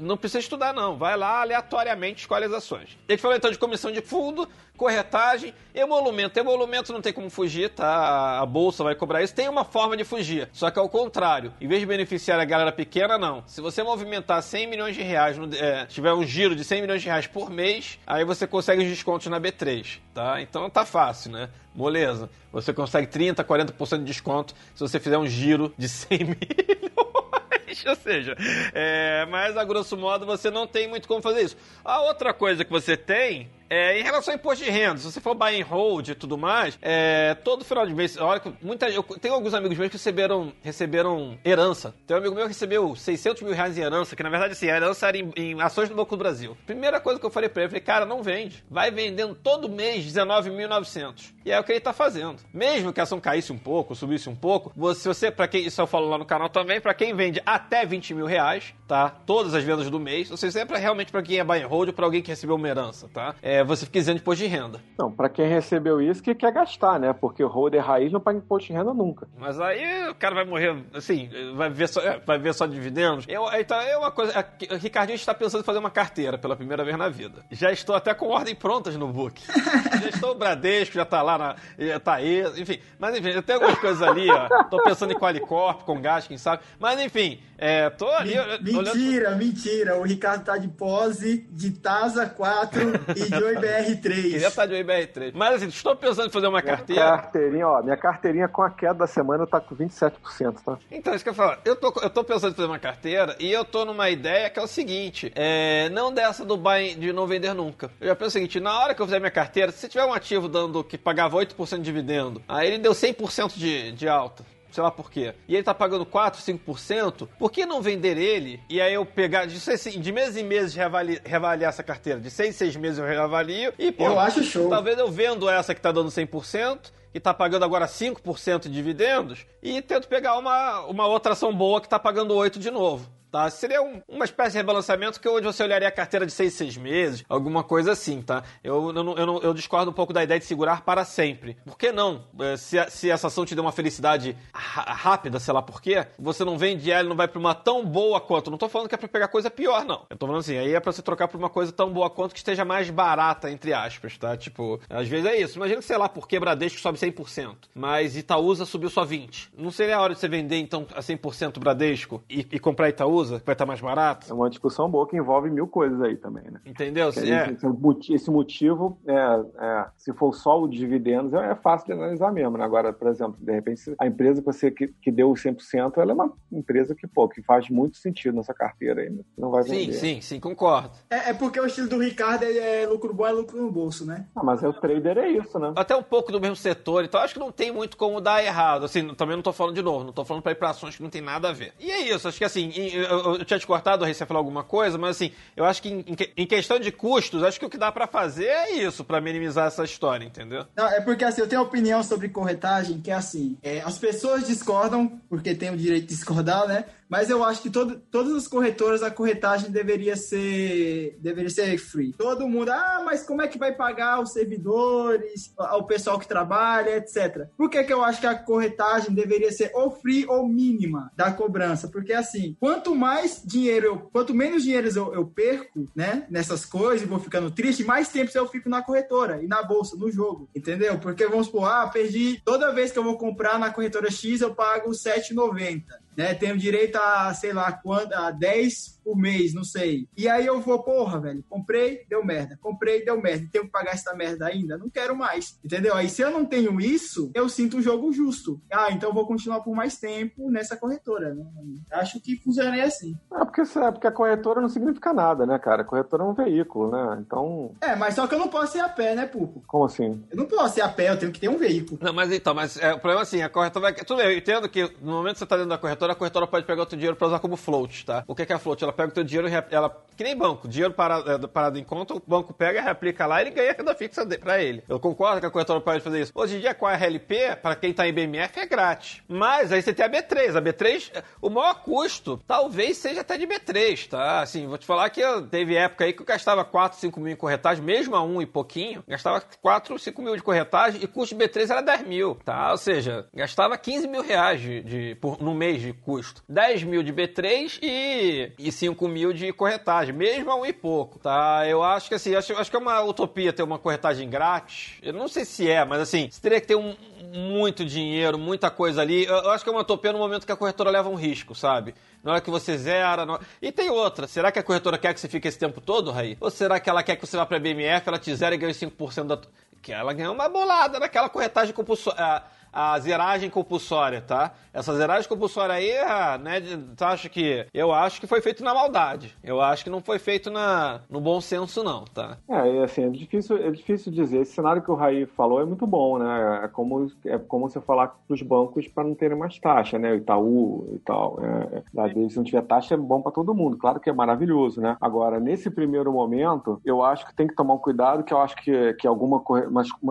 não precisa estudar, não. Vai lá aleatoriamente, escolhe as ações. Ele falou então de comissão de fundo, corretagem, emolumento. Emolumento não tem como fugir, tá? A bolsa vai cobrar isso. Tem uma forma de fugir, só que ao contrário. Em vez de beneficiar a galera pequena, não. Se você movimentar 100 milhões de reais, no, é, tiver um giro de 100 milhões de reais por mês, aí você consegue os descontos na B3, tá? Então tá fácil, né? Moleza. Você consegue 30, 40% de desconto se você fizer um giro de 100 <laughs> milhões. Ou seja, é, mas a grosso modo você não tem muito como fazer isso. A outra coisa que você tem é, em relação ao imposto de renda, se você for buy and hold e tudo mais, é, todo final de mês, olha que muita, eu tenho alguns amigos meus que receberam, receberam herança. Tem um amigo meu que recebeu 600 mil reais em herança, que na verdade assim, a herança era em, em ações do Banco do Brasil. Primeira coisa que eu falei pra ele, eu falei, cara, não vende. Vai vendendo todo mês 19.900. E é o que ele tá fazendo. Mesmo que a ação caísse um pouco, subisse um pouco, você, se você, pra quem, isso eu falo lá no canal também, pra quem vende até 20 mil reais, tá? Todas as vendas do mês, ou seja, isso é pra, realmente pra quem é buy and hold ou pra alguém que recebeu uma herança, tá? É, você fica isento de imposto de renda. Não, pra quem recebeu isso, que quer gastar, né? Porque o holder raiz não paga imposto de renda nunca. Mas aí o cara vai morrer, assim, vai ver só, vai ver só dividendos. Eu, então é uma coisa. é, o Ricardinho está pensando em fazer uma carteira pela primeira vez na vida. Já estou até com ordem prontas no book. <laughs> já estou o Bradesco, já tá lá na. Já tá aí, enfim. Mas enfim, eu tenho algumas coisas ali, ó. Tô pensando em Qualicorp, com gás, quem sabe. Mas enfim, é, tô ali. Men- olhando- Mentira, mentira. O Ricardo tá de pose, de Tasa 4 e de Oi BR3. Queria estar de IBR3. Mas assim, estou pensando em fazer uma carteira. Carteirinha, ó, minha carteirinha com a queda da semana tá com 27%, tá? Então, isso que eu falo. Eu tô, eu tô pensando em fazer uma carteira e eu tô numa ideia que é o seguinte: é, não dessa do buy de não vender nunca. Eu já penso o seguinte: na hora que eu fizer minha carteira, se tiver um ativo dando que pagava 8% de dividendo, aí ele deu 100% de, de alta. sei lá por quê, e ele tá pagando 4, 5%, por que não vender ele e aí eu pegar, de, assim, de meses em meses reavaliar, reavaliar essa carteira? De seis, seis meses eu reavalio e, pô, Eu acho show. talvez eu vendo essa que tá dando 100%, que tá pagando agora 5% de dividendos, e tento pegar uma, uma outra ação boa que tá pagando 8% de novo. Tá? Seria um- uma espécie de rebalanceamento que hoje você olharia a carteira de seis, seis meses, alguma coisa assim, tá? Eu, eu, eu, eu discordo um pouco da ideia de segurar para sempre. Por que não? Eh, Se, se essa ação te deu uma felicidade rápida, sei lá por quê, você não vende ela e não vai pra uma tão boa quanto. Não tô falando que é pra pegar coisa pior, não. Eu tô falando assim, aí é pra você trocar por uma coisa tão boa quanto que esteja mais barata, entre aspas, tá? Tipo, às vezes é isso. Imagina que, sei lá, por que Bradesco sobe 100%, mas Itaúsa subiu só 20%. Não seria a hora de você vender, então, a 100% Bradesco e, e comprar Itaúsa, que vai estar mais barato? É uma discussão boa que envolve mil coisas aí também, né? Entendeu? Aí, é. esse, moti- esse motivo, é, é, se for só o dividendos, é, é fácil de analisar mesmo. Né? Agora, por exemplo, de repente, a empresa que você que, que deu os 100%, ela é uma empresa que, pô, que faz muito sentido nessa carteira ainda. Não vai Sim, vender. sim, sim, concordo. É, é porque o estilo do Ricardo ele é lucro bom, é lucro no bolso, né? Ah, mas é o trader é isso, né? Até um pouco do mesmo setor, então acho que não tem muito como dar errado. Assim, também não tô falando de novo, não tô falando pra ir pra ações que não tem nada a ver. E é isso, acho que assim, eu, tinha te cortado, você falar alguma coisa, mas assim, eu acho que em, em que- em questão de custos, acho que o que dá pra fazer é isso, pra minimizar essa história, entendeu? Não, é porque assim, eu tenho opinião sobre corretagem que é assim, é, as pessoas discordam, porque tem o direito de discordar, né? Mas eu acho que todo, todas as corretoras, a corretagem deveria ser deveria ser free. Todo mundo, ah, mas como é que vai pagar os servidores, o pessoal que trabalha, etc. Por que, que eu acho que a corretagem deveria ser ou free ou mínima da cobrança? Porque assim, quanto mais dinheiro eu, quanto menos dinheiro eu, eu perco, né, nessas coisas e vou ficando triste, mais tempo eu fico na corretora e na bolsa, no jogo, entendeu? Porque vamos supor, ah, perdi toda vez que eu vou comprar na corretora X eu pago 7,90 né? Tenho direito a, sei lá, quanto, a 10 por mês, não sei. E aí eu vou, porra, velho, comprei, deu merda. Comprei, deu merda. Tenho que pagar essa merda ainda? Não quero mais. Entendeu? Aí se eu não tenho isso, eu sinto o jogo justo. Ah, então eu vou continuar por mais tempo nessa corretora, né? Acho que funcionaria assim. É porque, é porque a corretora não significa nada, né, cara? A corretora é um veículo, né? Então, É, mas só que eu não posso ir a pé, né, Pupo? como assim? Eu não posso ir a pé, eu tenho que ter um veículo. Não, mas então, mas é, o problema é assim, a corretora vai. Tudo bem, eu entendo que no momento que você tá dentro da corretora, a corretora pode pegar o teu dinheiro pra usar como float, tá? O que que é float? Ela pega o teu dinheiro ela. Que nem banco, dinheiro parado, é, parado em conta, o banco pega, reaplica lá e ele ganha a renda fixa pra ele. Eu concordo que a corretora pode fazer isso. Hoje em dia, com a RLP, pra quem tá em BMF, é grátis. Mas aí você tem a B3. A B3, o maior custo talvez seja até de B3, tá? Assim, vou te falar que teve época aí que eu gastava 4, 5 mil em corretagem, mesmo a 1 e pouquinho, gastava 4, 5 mil de corretagem e custo de B3 era 10 mil, tá? Ou seja, gastava 15 mil reais de, de- por, no mês de custo. 10 mil de B3 e, e 5 mil de corretagem, mesmo a 1 e pouco, tá? Eu acho que assim, acho, acho que é uma utopia ter uma corretagem grátis. Eu não sei se é, mas assim, você teria que ter um, muito dinheiro, muita coisa ali. Eu, eu acho que é uma utopia no momento que a corretora leva um risco, sabe? Na hora que você zera. E tem outra. Será que a corretora quer que você fique esse tempo todo, Raí? Ou será que ela quer que você vá pra BMF, ela te zera e ganhe 5% da. Que ela ganha uma bolada naquela corretagem compulsória. A, zeragem compulsória, tá? Essa zeragem compulsória aí, ah, né? Tu acha que. Eu acho que foi feito na maldade. Eu acho que não foi feito na, no bom senso, não, tá? É, e assim, é difícil, é difícil dizer. Esse cenário que o Raí falou é muito bom, né? É como, é como você falar para os bancos para não terem mais taxa, né? O Itaú e tal. É, é, se não tiver taxa, é bom para todo mundo. Claro que é maravilhoso, né? Agora, nesse primeiro momento, eu acho que tem que tomar um cuidado, que eu acho que, que alguma,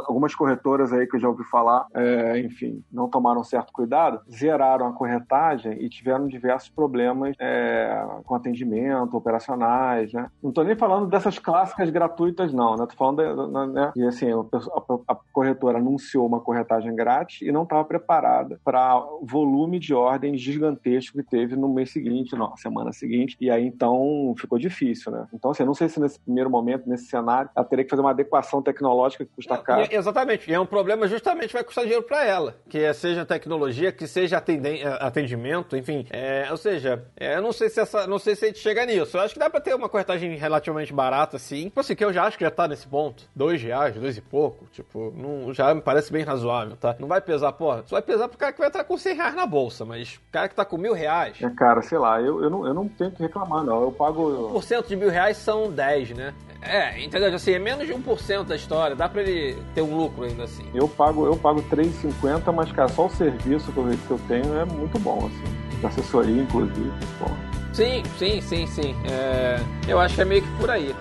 algumas corretoras aí que eu já ouvi falar, é, enfim, não tomaram certo cuidado, zeraram a corretagem e tiveram diversos problemas é, com atendimento, operacionais, né? Não tô nem falando dessas clássicas gratuitas, não, né? Tô falando, da- né? E assim, a, a- corretora anunciou uma corretagem grátis e não estava preparada para o volume de ordens gigantesco que teve no mês seguinte, na semana seguinte, e aí então ficou difícil, né? Então, assim, eu não sei se nesse primeiro momento, nesse cenário, ela teria que fazer uma adequação tecnológica que custa caro. Exatamente. E é um problema justamente vai custar dinheiro para ela. Que é- seja tecnologia, que seja eh, atendimento, enfim. É, ou seja, é, eu não sei se essa, não sei se a gente chega nisso. Eu acho que dá para ter uma corretagem relativamente barata, assim. Tipo assim, que eu já acho que já tá nesse ponto. Dois reais, dois e pouco. Tipo, não, já me parece bem razoável, tá? Não vai pesar, porra. Só vai pesar pro cara que vai entrar com 100 reais na bolsa. Mas o cara que tá com mil reais... É, cara, sei lá, eu, eu, não, eu não tenho que reclamar, não. Eu pago. Por cento de mil reais são 10, né? É, entendeu? Assim, é menos de 1% da história. Dá pra ele ter um lucro ainda assim. Eu pago, eu pago 3,50, mas, cara, só o serviço que eu, que eu tenho é muito bom, assim. De assessoria, inclusive. Bom. Sim, sim, sim, sim. É, eu acho que é meio que por aí.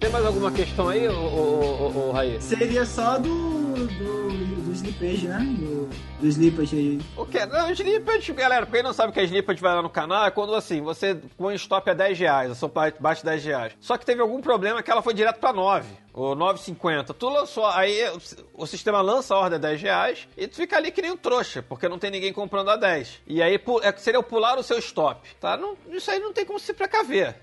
Tem mais alguma questão aí, ô, ô, ô, ô Raí? Seria só do, do, do slippage, né? Do, do slippage aí. O que? Não, slippage, galera, quem não sabe o que é slippage, vai lá no canal, é quando assim, você põe stop a 10 reais, a sua bate 10 reais. Só que teve algum problema que ela foi direto pra 9 ou 9,50. Tu lançou, aí o sistema lança a ordem a 10 reais e tu fica ali que nem um trouxa, porque não tem ninguém comprando a 10. E aí é, seria pular o seu stop, tá? Não, isso aí não tem como se precaver.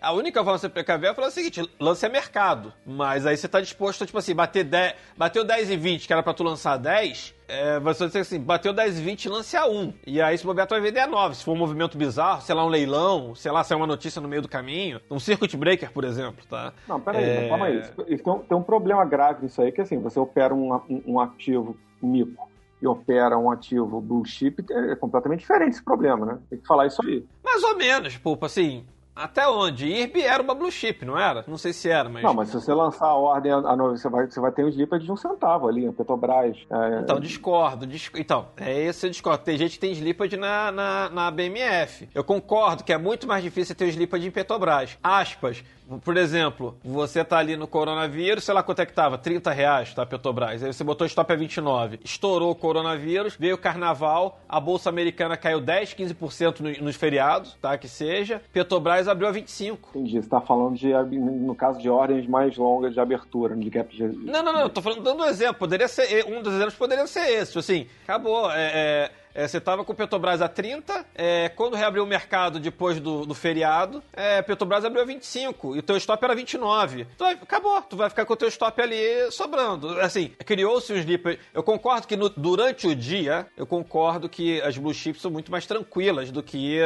A única forma de se precaver é falar o seguinte, lance a mercado. Mas aí você tá disposto a, tipo assim, bater 10, bateu 10 e 20, que era pra tu lançar 10, é, você vai dizer assim, bateu 10 e 20, lance a 1. E aí, se bobear, tu vai vender a 9. Se for um movimento bizarro, sei lá, um leilão, sei lá, se é uma notícia no meio do caminho, um circuit breaker, por exemplo, tá? Não, peraí, é... calma aí. Isso tem, um, tem um problema grave nisso aí, que assim, você opera um, um, um ativo mico e opera um ativo blue chip, é completamente diferente esse problema, né? Tem que falar isso aí. Mais ou menos, Pulpa, assim, até onde? IRB era uma blue chip, não era? Não sei se era, mas. Não, mas se você lançar a ordem, a, a, você, vai, você vai ter um slipper de um centavo ali, a Petrobras. É... Então, discordo, discordo. Então, é esse eu discordo. Tem gente que tem slipper na, na, na BMF. Eu concordo que é muito mais difícil ter o slipper em Petrobras. Aspas. Por exemplo, você tá ali no coronavírus, sei lá quanto é que tava, 30 reais, tá, Petrobras. Aí você botou stop a 29. Estourou o coronavírus, veio o carnaval, a Bolsa Americana caiu 10, 15% no, nos feriados, tá, que seja. Petrobras abriu a 25. Entendi, você tá falando de, no caso de ordens mais longas de abertura, de gap de... Não, não, não, tô falando, dando um exemplo. Poderia ser, um dos exemplos poderia ser esse, tipo assim, acabou, é, é é, você estava com o Petrobras a 30, é, quando reabriu o mercado depois do, do feriado, é, Petrobras abriu a 25 e o teu stop era 29. Tu vai, acabou, tu vai ficar com o teu stop ali sobrando. Assim, criou-se um sleeper. Eu concordo que no, durante o dia, eu concordo que as blue chips são muito mais tranquilas do que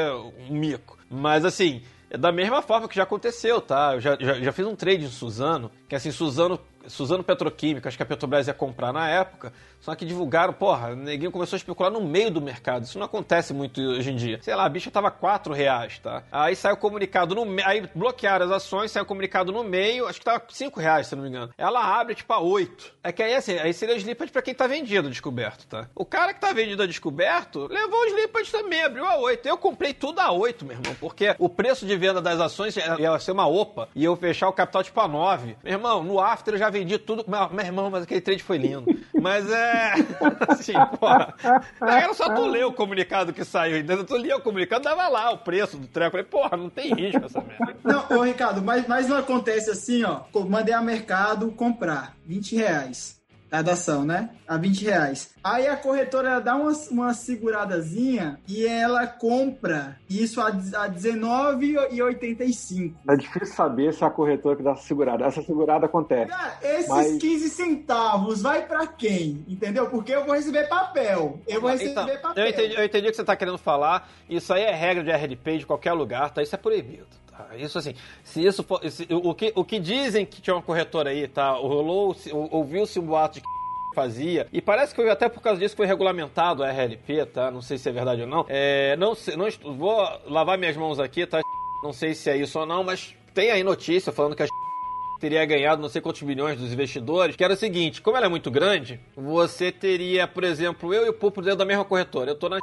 um mico. Mas assim, é da mesma forma que já aconteceu, tá? Eu já, já, já fiz um trade em Suzano, que assim, Suzano Suzano Petroquímica, acho que a Petrobras ia comprar na época, só que divulgaram, porra, ninguém começou a especular no meio do mercado. Isso não acontece muito hoje em dia. Sei lá, a bicha tava 4 reais, tá? Aí saiu comunicado no meio, aí bloquearam as ações, saiu comunicado no meio, acho que tava 5 reais, se não me engano. Ela abre, tipo, a 8. É que aí, assim, aí seria o slippage pra quem tá vendido descoberto, tá? O cara que tá vendido a descoberto levou o slippage também, abriu a 8. Eu comprei tudo a 8, meu irmão, porque o preço de venda das ações ia ser uma OPA e eu fechar o capital, tipo, a 9. Meu irmão, no after eu já vendi tudo. Meu, irmão, mas aquele trade foi lindo. Mas é. <laughs> Assim, porra. Era só tu ler o comunicado que saiu, entendeu? Tu lia o comunicado, dava lá o preço do treco. Eu falei, porra, não tem risco essa merda. Não, ô Ricardo, mas, mas não acontece assim, ó. Mandei a mercado comprar 20 reais a dação, né? A 20 reais. Aí a corretora dá uma, uma seguradazinha e ela compra isso a, a R$19,85. É difícil saber se é a corretora que dá essa segurada. Essa segurada acontece. Cara, esses mas... 15 centavos vai para quem? Entendeu? Porque eu vou receber papel. Eu vou receber então, papel. Eu entendi, eu entendi o que você tá querendo falar. Isso aí é regra de RDP de qualquer lugar, tá? Isso é proibido. Isso assim, se isso for. Se, o, que, o que dizem que tinha uma corretora aí, tá? Rolou, ouviu-se um boato de que <laughs> fazia. E parece que até por causa disso foi regulamentado a RLP, tá? Não sei se é verdade ou não. É, não, não vou lavar minhas mãos aqui, tá? <laughs> Não sei se é isso ou não, mas tem aí notícia falando que a <laughs> teria ganhado não sei quantos milhões dos investidores, que era o seguinte, como ela é muito grande, você teria, por exemplo, eu e o Pupo dentro da mesma corretora. Eu tô na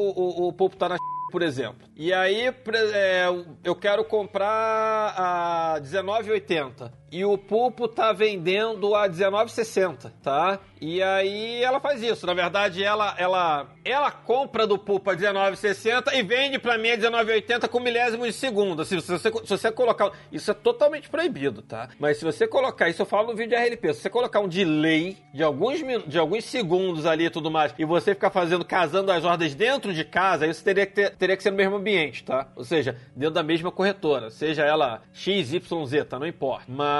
o, o, o Pupo tá na por exemplo. E aí, é, eu quero comprar a 19,80 e o pulpo tá vendendo a 19,60, tá? E aí ela faz isso. Na verdade, ela ela ela compra do pulpo a 19,60 e vende para mim a 19,80 com milésimos de segundo. Se você, se você colocar. Isso é totalmente proibido, tá? Mas se você colocar, isso eu falo no vídeo de RLP, se você colocar um delay de alguns, de alguns segundos ali e tudo mais, e você ficar fazendo, casando as ordens dentro de casa, você teria que, ter, teria que ser no mesmo ambiente, tá? Ou seja, dentro da mesma corretora. Seja ela X, Y, Z, tá? Não importa. Mas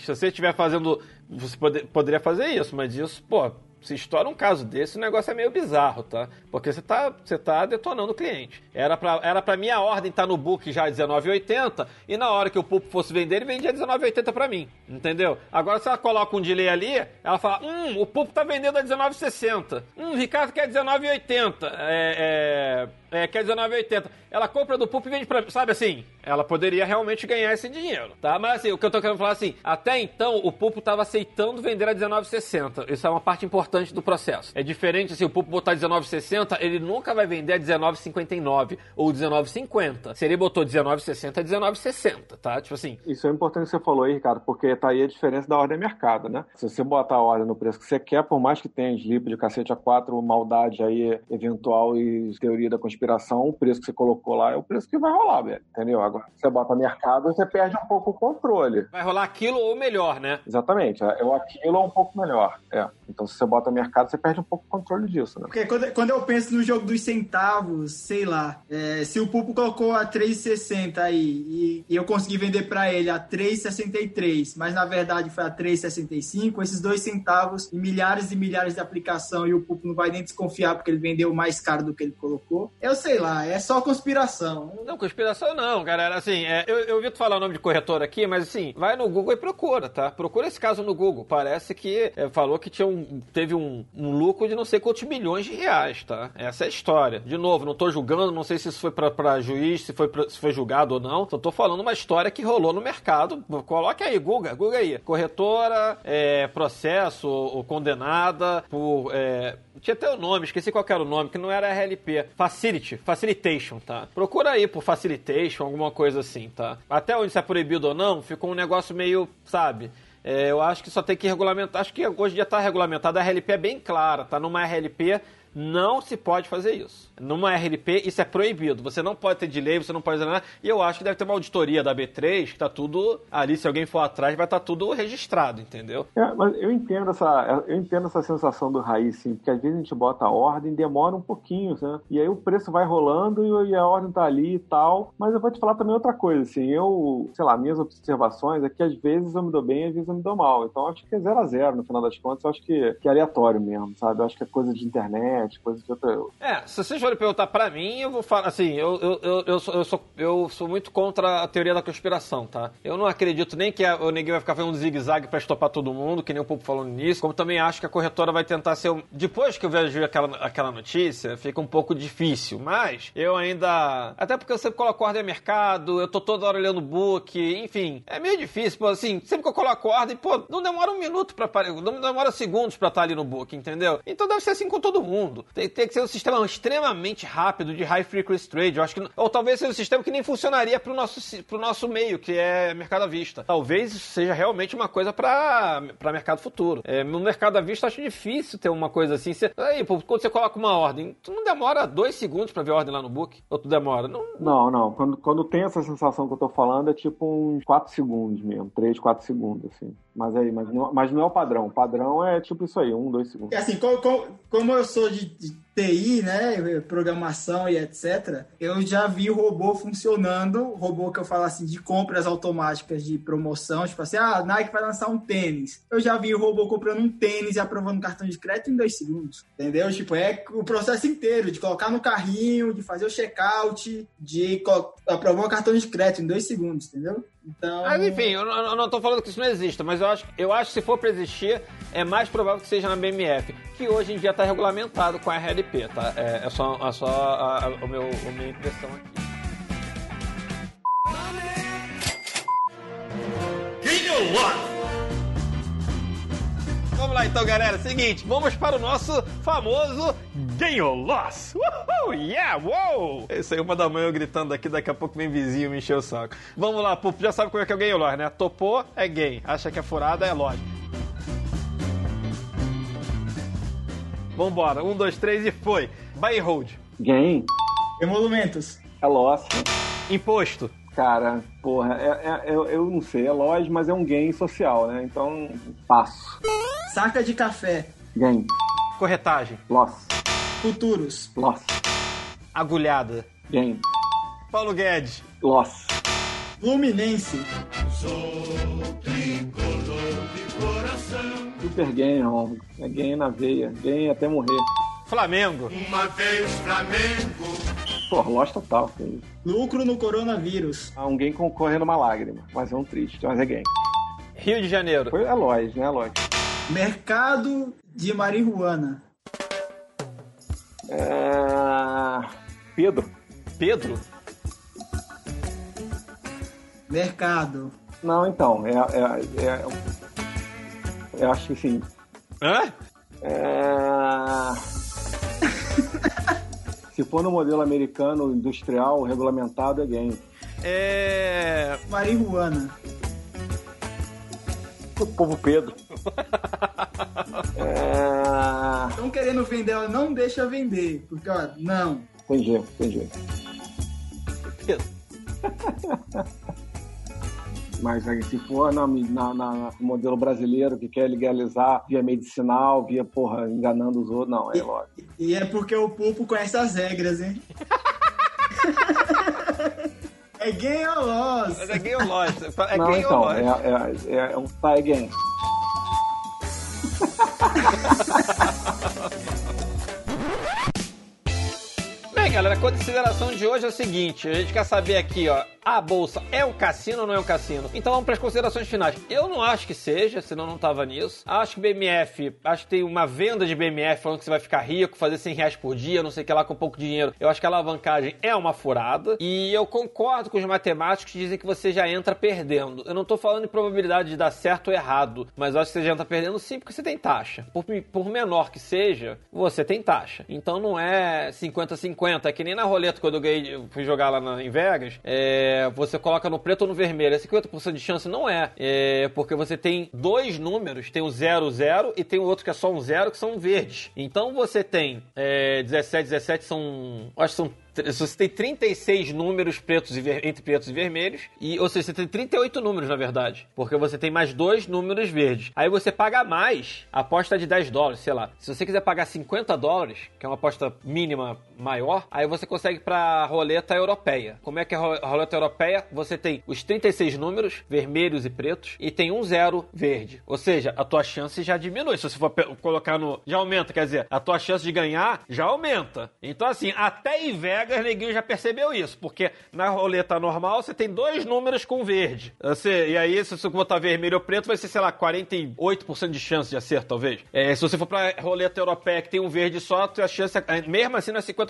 se você estiver fazendo. Você pode, poderia fazer isso, mas isso, pô, se estoura um caso desse, o negócio é meio bizarro, tá? Porque você tá, você tá detonando o cliente. Era pra, era pra minha ordem estar tá no book já 19,80 e na hora que o pulpo fosse vender, ele vendia 19,80 pra mim, entendeu? Agora se ela coloca um delay ali, ela fala, hum, o pulpo tá vendendo a 19,60. Hum, Ricardo quer 19,80. É, é é, quer 19,80. Ela compra do Pulp e vende pra. Sabe assim? Ela poderia realmente ganhar esse dinheiro, tá? Mas assim, o que eu tô querendo falar assim, até então o Pulpo tava aceitando vender a 19,60. Isso é uma parte importante do processo. É diferente assim, o Pulpo botar 19,60, ele nunca vai vender a 19,59 ou 19,50. Se ele botou 19,60, é 19,60, tá? Tipo assim. Isso é importante que você falou aí, Ricardo, porque tá aí a diferença da ordem mercado, né? Se você botar a ordem no preço que você quer, por mais que tenha slip de cacete a 4, maldade aí eventual e teoria da conspiração o preço que você colocou lá é o preço que vai rolar, velho. Entendeu? Agora, você bota mercado, você perde um pouco o controle. Vai rolar aquilo ou melhor, né? Exatamente. É o aquilo ou um pouco melhor. É. Então, se você bota mercado, você perde um pouco o controle disso, né? Porque quando, quando eu penso no jogo dos centavos, sei lá, é, se o Pulpo colocou a 3,60 aí e, e, eu consegui vender para ele a 3,63, mas na verdade foi a 3,65, esses dois centavos e milhares e milhares de aplicação e o Pulpo não vai nem desconfiar porque ele vendeu mais caro do que ele colocou. Eu sei lá, é só conspiração. Não, conspiração não, galera. Assim, é, eu, eu ouvi tu falar o nome de corretor aqui, mas assim, vai no Google e procura, tá? Procura esse caso no Google. Parece que é, falou que tinha um, teve um, um, lucro de não sei quantos milhões de reais, tá? Essa é a história. De novo, não tô julgando, não sei se isso foi pra juiz, se foi, pra, se foi julgado ou não. Só tô falando uma história que rolou no mercado. Coloque aí, Google, Google aí. Corretora, é, processo ou condenada por. É, tinha até o nome, esqueci qual era o nome, que não era RLP. Facility, Facilitation, tá? Procura aí por Facilitation, alguma coisa assim, tá? Até onde se é proibido ou não, ficou um negócio meio, sabe? É, eu acho que só tem que regulamentar. Acho que hoje dia está regulamentado. A RLP é bem clara, tá? Numa RLP não se pode fazer isso. Numa RLP, isso é proibido. Você não pode ter delay, você não pode fazer nada. E eu acho que deve ter uma auditoria da B3 que tá tudo ali. Se alguém for atrás, vai estar tá tudo registrado, entendeu? É, mas eu entendo essa, eu entendo essa sensação do raiz, sim, porque às vezes a gente bota a ordem, demora um pouquinho, né? E aí o preço vai rolando e a ordem tá ali e tal. Mas eu vou te falar também outra coisa, assim. Eu, sei lá, minhas observações é que às vezes eu me dou bem, às vezes eu me dou mal. Então acho que é zero a zero no final das contas. Eu acho que, que é aleatório mesmo, sabe? Eu acho que é coisa de internet coisas de outra. É, se vocês forem perguntar pra mim, eu vou falar assim, eu, eu, eu, eu, sou, eu, sou, eu sou muito contra a teoria da conspiração, tá? Eu não acredito nem que a, o ninguém vai ficar fazendo um zigue-zague pra estopar todo mundo, que nem o povo falou nisso, como também acho que a corretora vai tentar ser. Um... Depois que eu vejo aquela, aquela notícia, fica um pouco difícil, mas eu ainda. Até porque eu sempre coloco ordem a mercado, eu tô toda hora olhando o book, enfim, é meio difícil, pô, assim, sempre que eu coloco ordem, pô, não demora um minuto pra não demora segundos pra estar ali no book, entendeu? Então deve ser assim com todo mundo. Tem, tem, que ser um sistema extremamente rápido de high frequency trade. Eu acho que, ou talvez seja um sistema que nem funcionaria para o nosso, nosso meio, que é mercado à vista. Talvez seja realmente uma coisa para mercado futuro. É, no mercado à vista, acho difícil ter uma coisa assim. Você, aí, quando você coloca uma ordem, tu não demora dois segundos para ver a ordem lá no book? Ou tu demora? Não, não. não. Quando, quando tem essa sensação que eu tô falando, é tipo uns 4 segundos mesmo. 3, 4 segundos, assim. Mas aí, mas não, mas não é o padrão. O padrão é tipo isso aí, um, dois segundos. É assim, como, como, como eu sou de, de, TI, né, programação e etc., eu já vi robô funcionando, robô que eu falo assim, de compras automáticas de promoção, tipo assim, ah, Nike vai lançar um tênis. Eu já vi o robô comprando um tênis e aprovando cartão de crédito em dois segundos, entendeu? Tipo, é o processo inteiro, de colocar no carrinho, de fazer o checkout, de aprovar o cartão de crédito em dois segundos, entendeu? Então... Mas enfim, eu não, eu não tô falando que isso não exista, mas eu acho, eu acho que se for para existir, é mais provável que seja na BMF, que hoje em dia está regulamentado com a RLP, tá? É, é só, é só a, a, o meu, a minha impressão aqui. Vamos lá então, galera. Seguinte, vamos para o nosso famoso Gain or Loss. Uhul, yeah, wow! Esse aí, uma da manhã eu gritando aqui, daqui a pouco vem vizinho me encher o saco. Vamos lá, Pupo, já sabe como é que é o Gain or Loss, né? Topou, é gain. Acha que é furada, é lógico. Vambora, um, dois, três e foi. Buy and hold. Gain. Emolumentos. É loss. Imposto. Cara, porra, é, é, eu, eu não sei, é loja, mas é um gain social, né? Então, passo. Saca de café. Gain. Corretagem. Loss. Futuros. Loss. Agulhada. Gain. Paulo Guedes. Loss. Fluminense. Sou tricolor de coração Super game, irmão. É game na veia. Game até morrer. Flamengo. Uma vez Flamengo. Loja total. isso. Lucro no coronavírus. Alguém concorrendo uma lágrima. Mas é um triste, mas é game. Rio de Janeiro. Foi a loja, né, a loja. Mercado de marihuana. É... Pedro. Pedro. Mercado. Não, então, é, é, é- eu acho que sim. Hã? É... <laughs> Se for no modelo americano, industrial, regulamentado, é game. É. Marihuana. O povo Pedro. é... <laughs> Estão querendo vender, ela não deixa vender. Porque, ó, não. Entendi, entendi. Pedro. <laughs> Mas aí, se for na, na- na- no modelo brasileiro que quer legalizar via medicinal, via, porra, enganando os outros, não, é lógico. E é porque o Pulpo conhece as regras, hein? <laughs> é game or loss. Mas é game ou loja? É não, game então, ou é, loja? é, é um tie game. <laughs> galera, a consideração de hoje é o seguinte: a gente quer saber aqui, ó. A bolsa é um cassino ou não é um cassino? Então vamos para as considerações finais. Eu não acho que seja, senão não tava nisso. Acho que BMF, acho que tem uma venda de BMF falando que você vai ficar rico, fazer 100 reais por dia, não sei o que lá, com pouco dinheiro. Eu acho que a alavancagem é uma furada. E eu concordo com os matemáticos que dizem que você já entra perdendo. Eu não tô falando de probabilidade de dar certo ou errado, mas eu acho que você já entra perdendo sim porque você tem taxa. Por, por menor que seja, você tem taxa. Então não é 50-50. É que nem na roleta quando eu, ganhei, fui jogar lá na, em Vegas. É, você coloca no preto ou no vermelho. É 50% de chance? Não é. É porque você tem dois números. Tem o 0, 0 e tem o outro que é só um 0, que são verdes. Então você tem é, 17, 17 são... Acho que são você tem 36 números pretos ver- entre pretos e vermelhos, e, ou seja, você tem 38 números, na verdade, porque você tem mais dois números verdes. Aí você paga mais, a aposta de 10 dólares, sei lá. Se você quiser pagar 50 dólares, que é uma aposta mínima maior, aí você consegue pra roleta europeia. Como é que é a ro- a roleta europeia? Você tem os 36 números, vermelhos e pretos, e tem um zero verde. Ou seja, a tua chance já diminui. Se você for colocar no. Já aumenta, quer dizer, a tua chance de ganhar já aumenta. Então, assim, até em Vegas, neguinho já percebeu isso. Porque na roleta normal você tem dois números com verde. Você, e aí, se você botar vermelho ou preto, vai ser, sei lá, 48% de chance de acerto, talvez. É, se você for pra roleta europeia que tem um verde só, a chance, é, mesmo assim, não é 50%.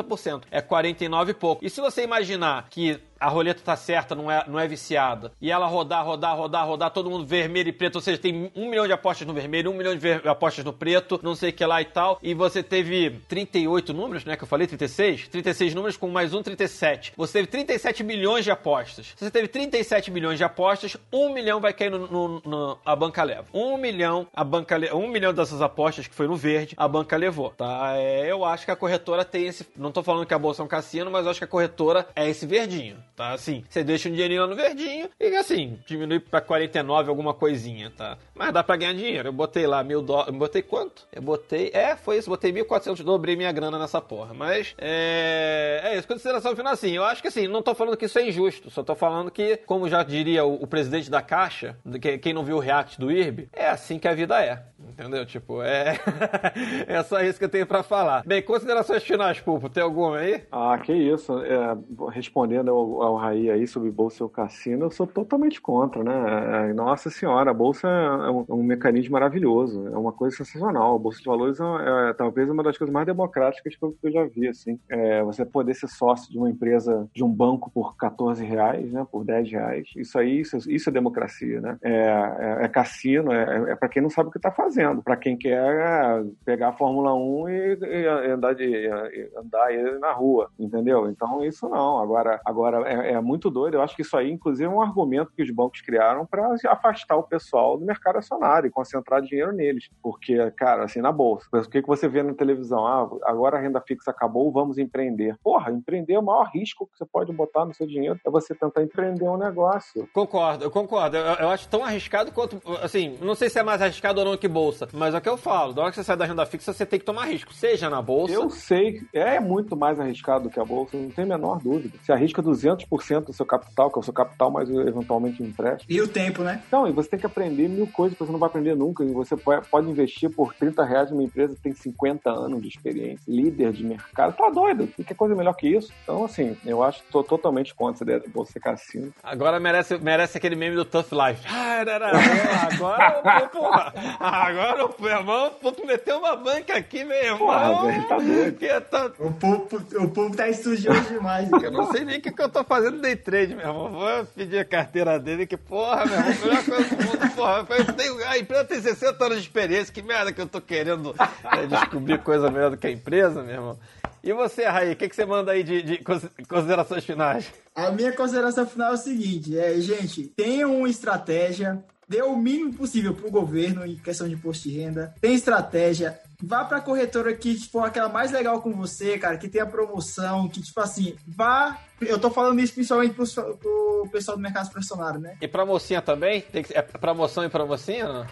É 49 e pouco. E se você imaginar que a roleta tá certa, não é, não é viciada, e ela rodar, rodar, rodar, rodar, todo mundo vermelho e preto, ou seja, tem um milhão de apostas no vermelho, um milhão de apostas no preto, não sei o que lá e tal, e você teve 38 números, né, que eu falei, 36? 36 números com mais um, 37. Você teve 37 milhões de apostas. Se você teve 37 milhões de apostas, um milhão vai cair no, no- no- a banca leva. Um milhão, a banca le- um milhão dessas apostas que foi no verde, a banca levou, tá? É, eu acho que a corretora tem esse, não tô falando que a bolsa é um cassino, mas eu acho que a corretora é esse verdinho, tá? Assim, você deixa um dinheirinho lá no verdinho e assim, diminui pra 49 alguma coisinha, tá? Mas dá pra ganhar dinheiro. Eu botei lá mil dólares, botei quanto? Eu botei, é, foi isso, botei 1.400, dobrei minha grana nessa porra. Mas, é, é isso, consideração final assim, eu acho que assim, não tô falando que isso é injusto, só tô falando que, como já diria o, o presidente da Caixa, que- quem não viu o react do IRB, é assim que a vida é. Entendeu? Tipo, é. <laughs> é só isso que eu tenho pra falar. Bem, considerações finais, Pulpo, tem alguma aí? Ah, que isso. É, respondendo ao, ao Raí aí sobre bolsa ou cassino, eu sou totalmente contra, né? É, nossa senhora, a bolsa é um, é um mecanismo maravilhoso, é uma coisa sensacional. A bolsa de valores é, é talvez uma das coisas mais democráticas que eu, já vi, assim. É, você poder ser sócio de uma empresa, de um banco por 14 reais, né? Por 10 reais. Isso aí, isso, isso é democracia, né? É, é, é cassino, é, é para quem não sabe o que está fazendo, para quem quer é, pegar a Fórmula 1 e, e andar, de, andar aí na rua, entendeu? Então isso não. Agora, agora é, é muito doido. Eu acho que isso aí, inclusive, é um argumento que os bancos criaram para afastar o pessoal do mercado acionário e concentrar dinheiro neles. Porque, cara, assim, na bolsa, o que, que você vê na televisão? Ah, agora a renda fixa acabou, vamos empreender. Porra, empreender é o maior risco que você pode botar no seu dinheiro é você tentar empreender um negócio. Concordo, eu concordo. Eu, eu acho tão arriscado quanto. Assim, não sei se é mais arriscado ou não que bolsa, mas é o que eu falo. Da hora que você sai da renda fixa, você tem que tomar risco. Seja na bolsa. Eu sei, é muito mais arriscado do que a bolsa, não tem a menor dúvida. Você arrisca 200% tantos por cento do seu capital, que é o seu capital mais eventualmente um empréstimo. E o tempo, né? Então, e você tem que aprender mil coisas que você não vai aprender nunca. E você pode investir por 30 reais numa empresa que tem 50 anos de experiência, líder de mercado. Tá doido? E que coisa melhor que isso? Então, assim, eu acho que tô totalmente contra essa ideia do Bolsa Cassino. Agora merece, merece aquele meme do Tough Life. Ah, era, era, <laughs> agora, porra, agora o meu irmão, tu meteu uma banca aqui, meu irmão. Porra, velho, tá doido. Que tá... O povo, o povo tá estudioso demais. Eu não sei nem o que, que eu tô fazendo day trade, meu irmão. Vou pedir a carteira dele, que porra, meu irmão, melhor coisa do mundo, porra. Eu tenho, a empresa tem 60 anos de experiência, que merda que eu tô querendo é, descobrir coisa melhor do que a empresa, meu irmão. E você, Raí, o que, que você manda aí de, de considerações finais? A minha consideração final é o seguinte, é, gente, tenham uma estratégia, dê o mínimo possível pro governo em questão de imposto de renda, tem estratégia, vá pra corretora que for tipo, aquela mais legal com você, cara, que tenha promoção, que tipo assim, vá. Eu tô falando isso principalmente pro, pro pessoal do mercado fracionário, né? E pra mocinha também? Tem que, é promoção e pra mocinha, não?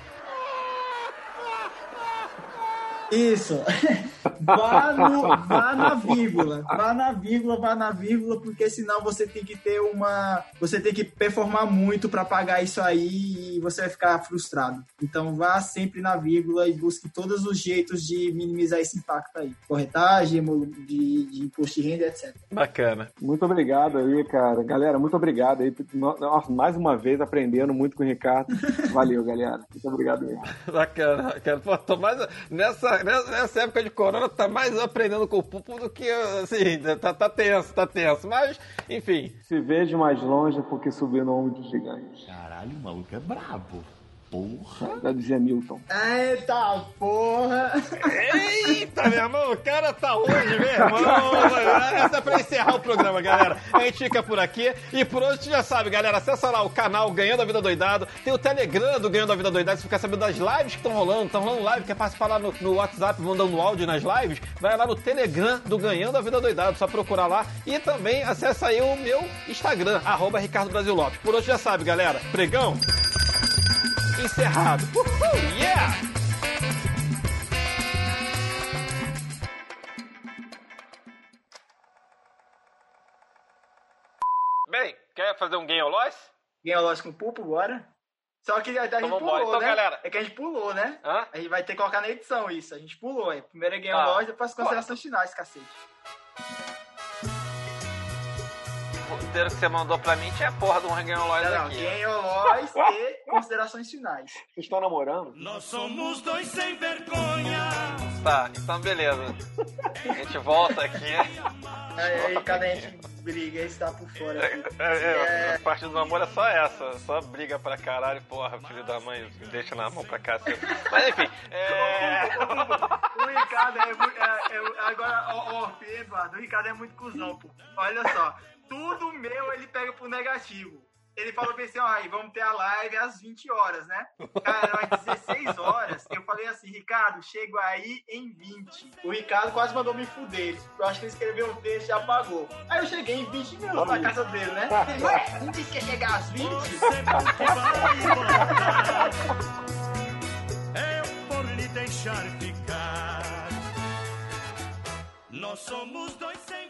Isso. <laughs> vá, no, vá na vírgula. Vá na vírgula, vá na vírgula, porque senão você tem que ter uma. Você tem que performar muito para pagar isso aí e você vai ficar frustrado. Então vá sempre na vírgula e busque todos os jeitos de minimizar esse impacto aí. Corretagem, de, de imposto de renda, etc. Bacana. Muito obrigado aí, cara. Galera, muito obrigado aí. Nossa, mais uma vez aprendendo muito com o Ricardo. Valeu, galera. Muito obrigado mesmo. <laughs> Bacana, bacana. Pô, tô mais nessa nessa época de corona, tá mais aprendendo com o Pupo do que, assim, tá, tá tenso, tá tenso. Mas, enfim. Se veja mais longe porque subiu no ombro de gigante. Caralho, o maluco é brabo. Porra. Já dizia Milton. Eita porra! Eita, meu irmão, o cara tá hoje, meu irmão. Essa é pra encerrar o programa, galera. A gente fica por aqui. E por hoje, já sabe, galera, acessa lá o canal Ganhando a Vida Doidado. Tem o Telegram do Ganhando a Vida Doidado. Se ficar sabendo das lives que estão rolando, estão rolando live, quer participar lá no, no WhatsApp, mandando áudio nas lives, vai lá no Telegram do Ganhando a Vida Doidado. Só procurar lá. E também acessa aí o meu Instagram, arroba Ricardo Brasil Lopes. Por hoje já sabe, galera. Pregão encerrado. Uhul, yeah! Bem, quer fazer um Game Loss? Game Loss com Pupo, bora? Só que a, a gente então, pulou, então, né? Galera. É que a gente pulou, né? Hã? A gente vai ter que colocar na edição isso. A gente pulou. É. Primeiro é Game ah. Loss, depois as considerações finais, cacete roteiro que você mandou pra mim tinha a porra do Game Lois aqui. Game Lois e <laughs> considerações finais. Vocês estão namorando? Nós somos dois sem vergonha. Tá, então beleza. A gente volta aqui. Aí, aí cada a gente briga e está por fora. É, é, é, a parte do namoro é só essa. Só briga pra caralho, porra, filho da mãe, deixa na mão pra cá. Mas enfim. É... o Ricardo é muito. É, é, agora, ó, ó, Eduardo, o Ricardo é muito cuzão, pô. Olha só tudo meu ele pega pro negativo. Ele falou pra assim, ó, aí vamos ter a live às 20 horas, né? Cara, às 16 horas, eu falei assim, Ricardo, chego aí em 20. O Ricardo quase mandou me fuder. Eu acho que ele escreveu um texto e já apagou. Aí eu cheguei em 20 minutos na casa dele, né? Ele, ué, não disse que ia chegar às 20? Eu por lhe deixar ficar. Nós somos dois sem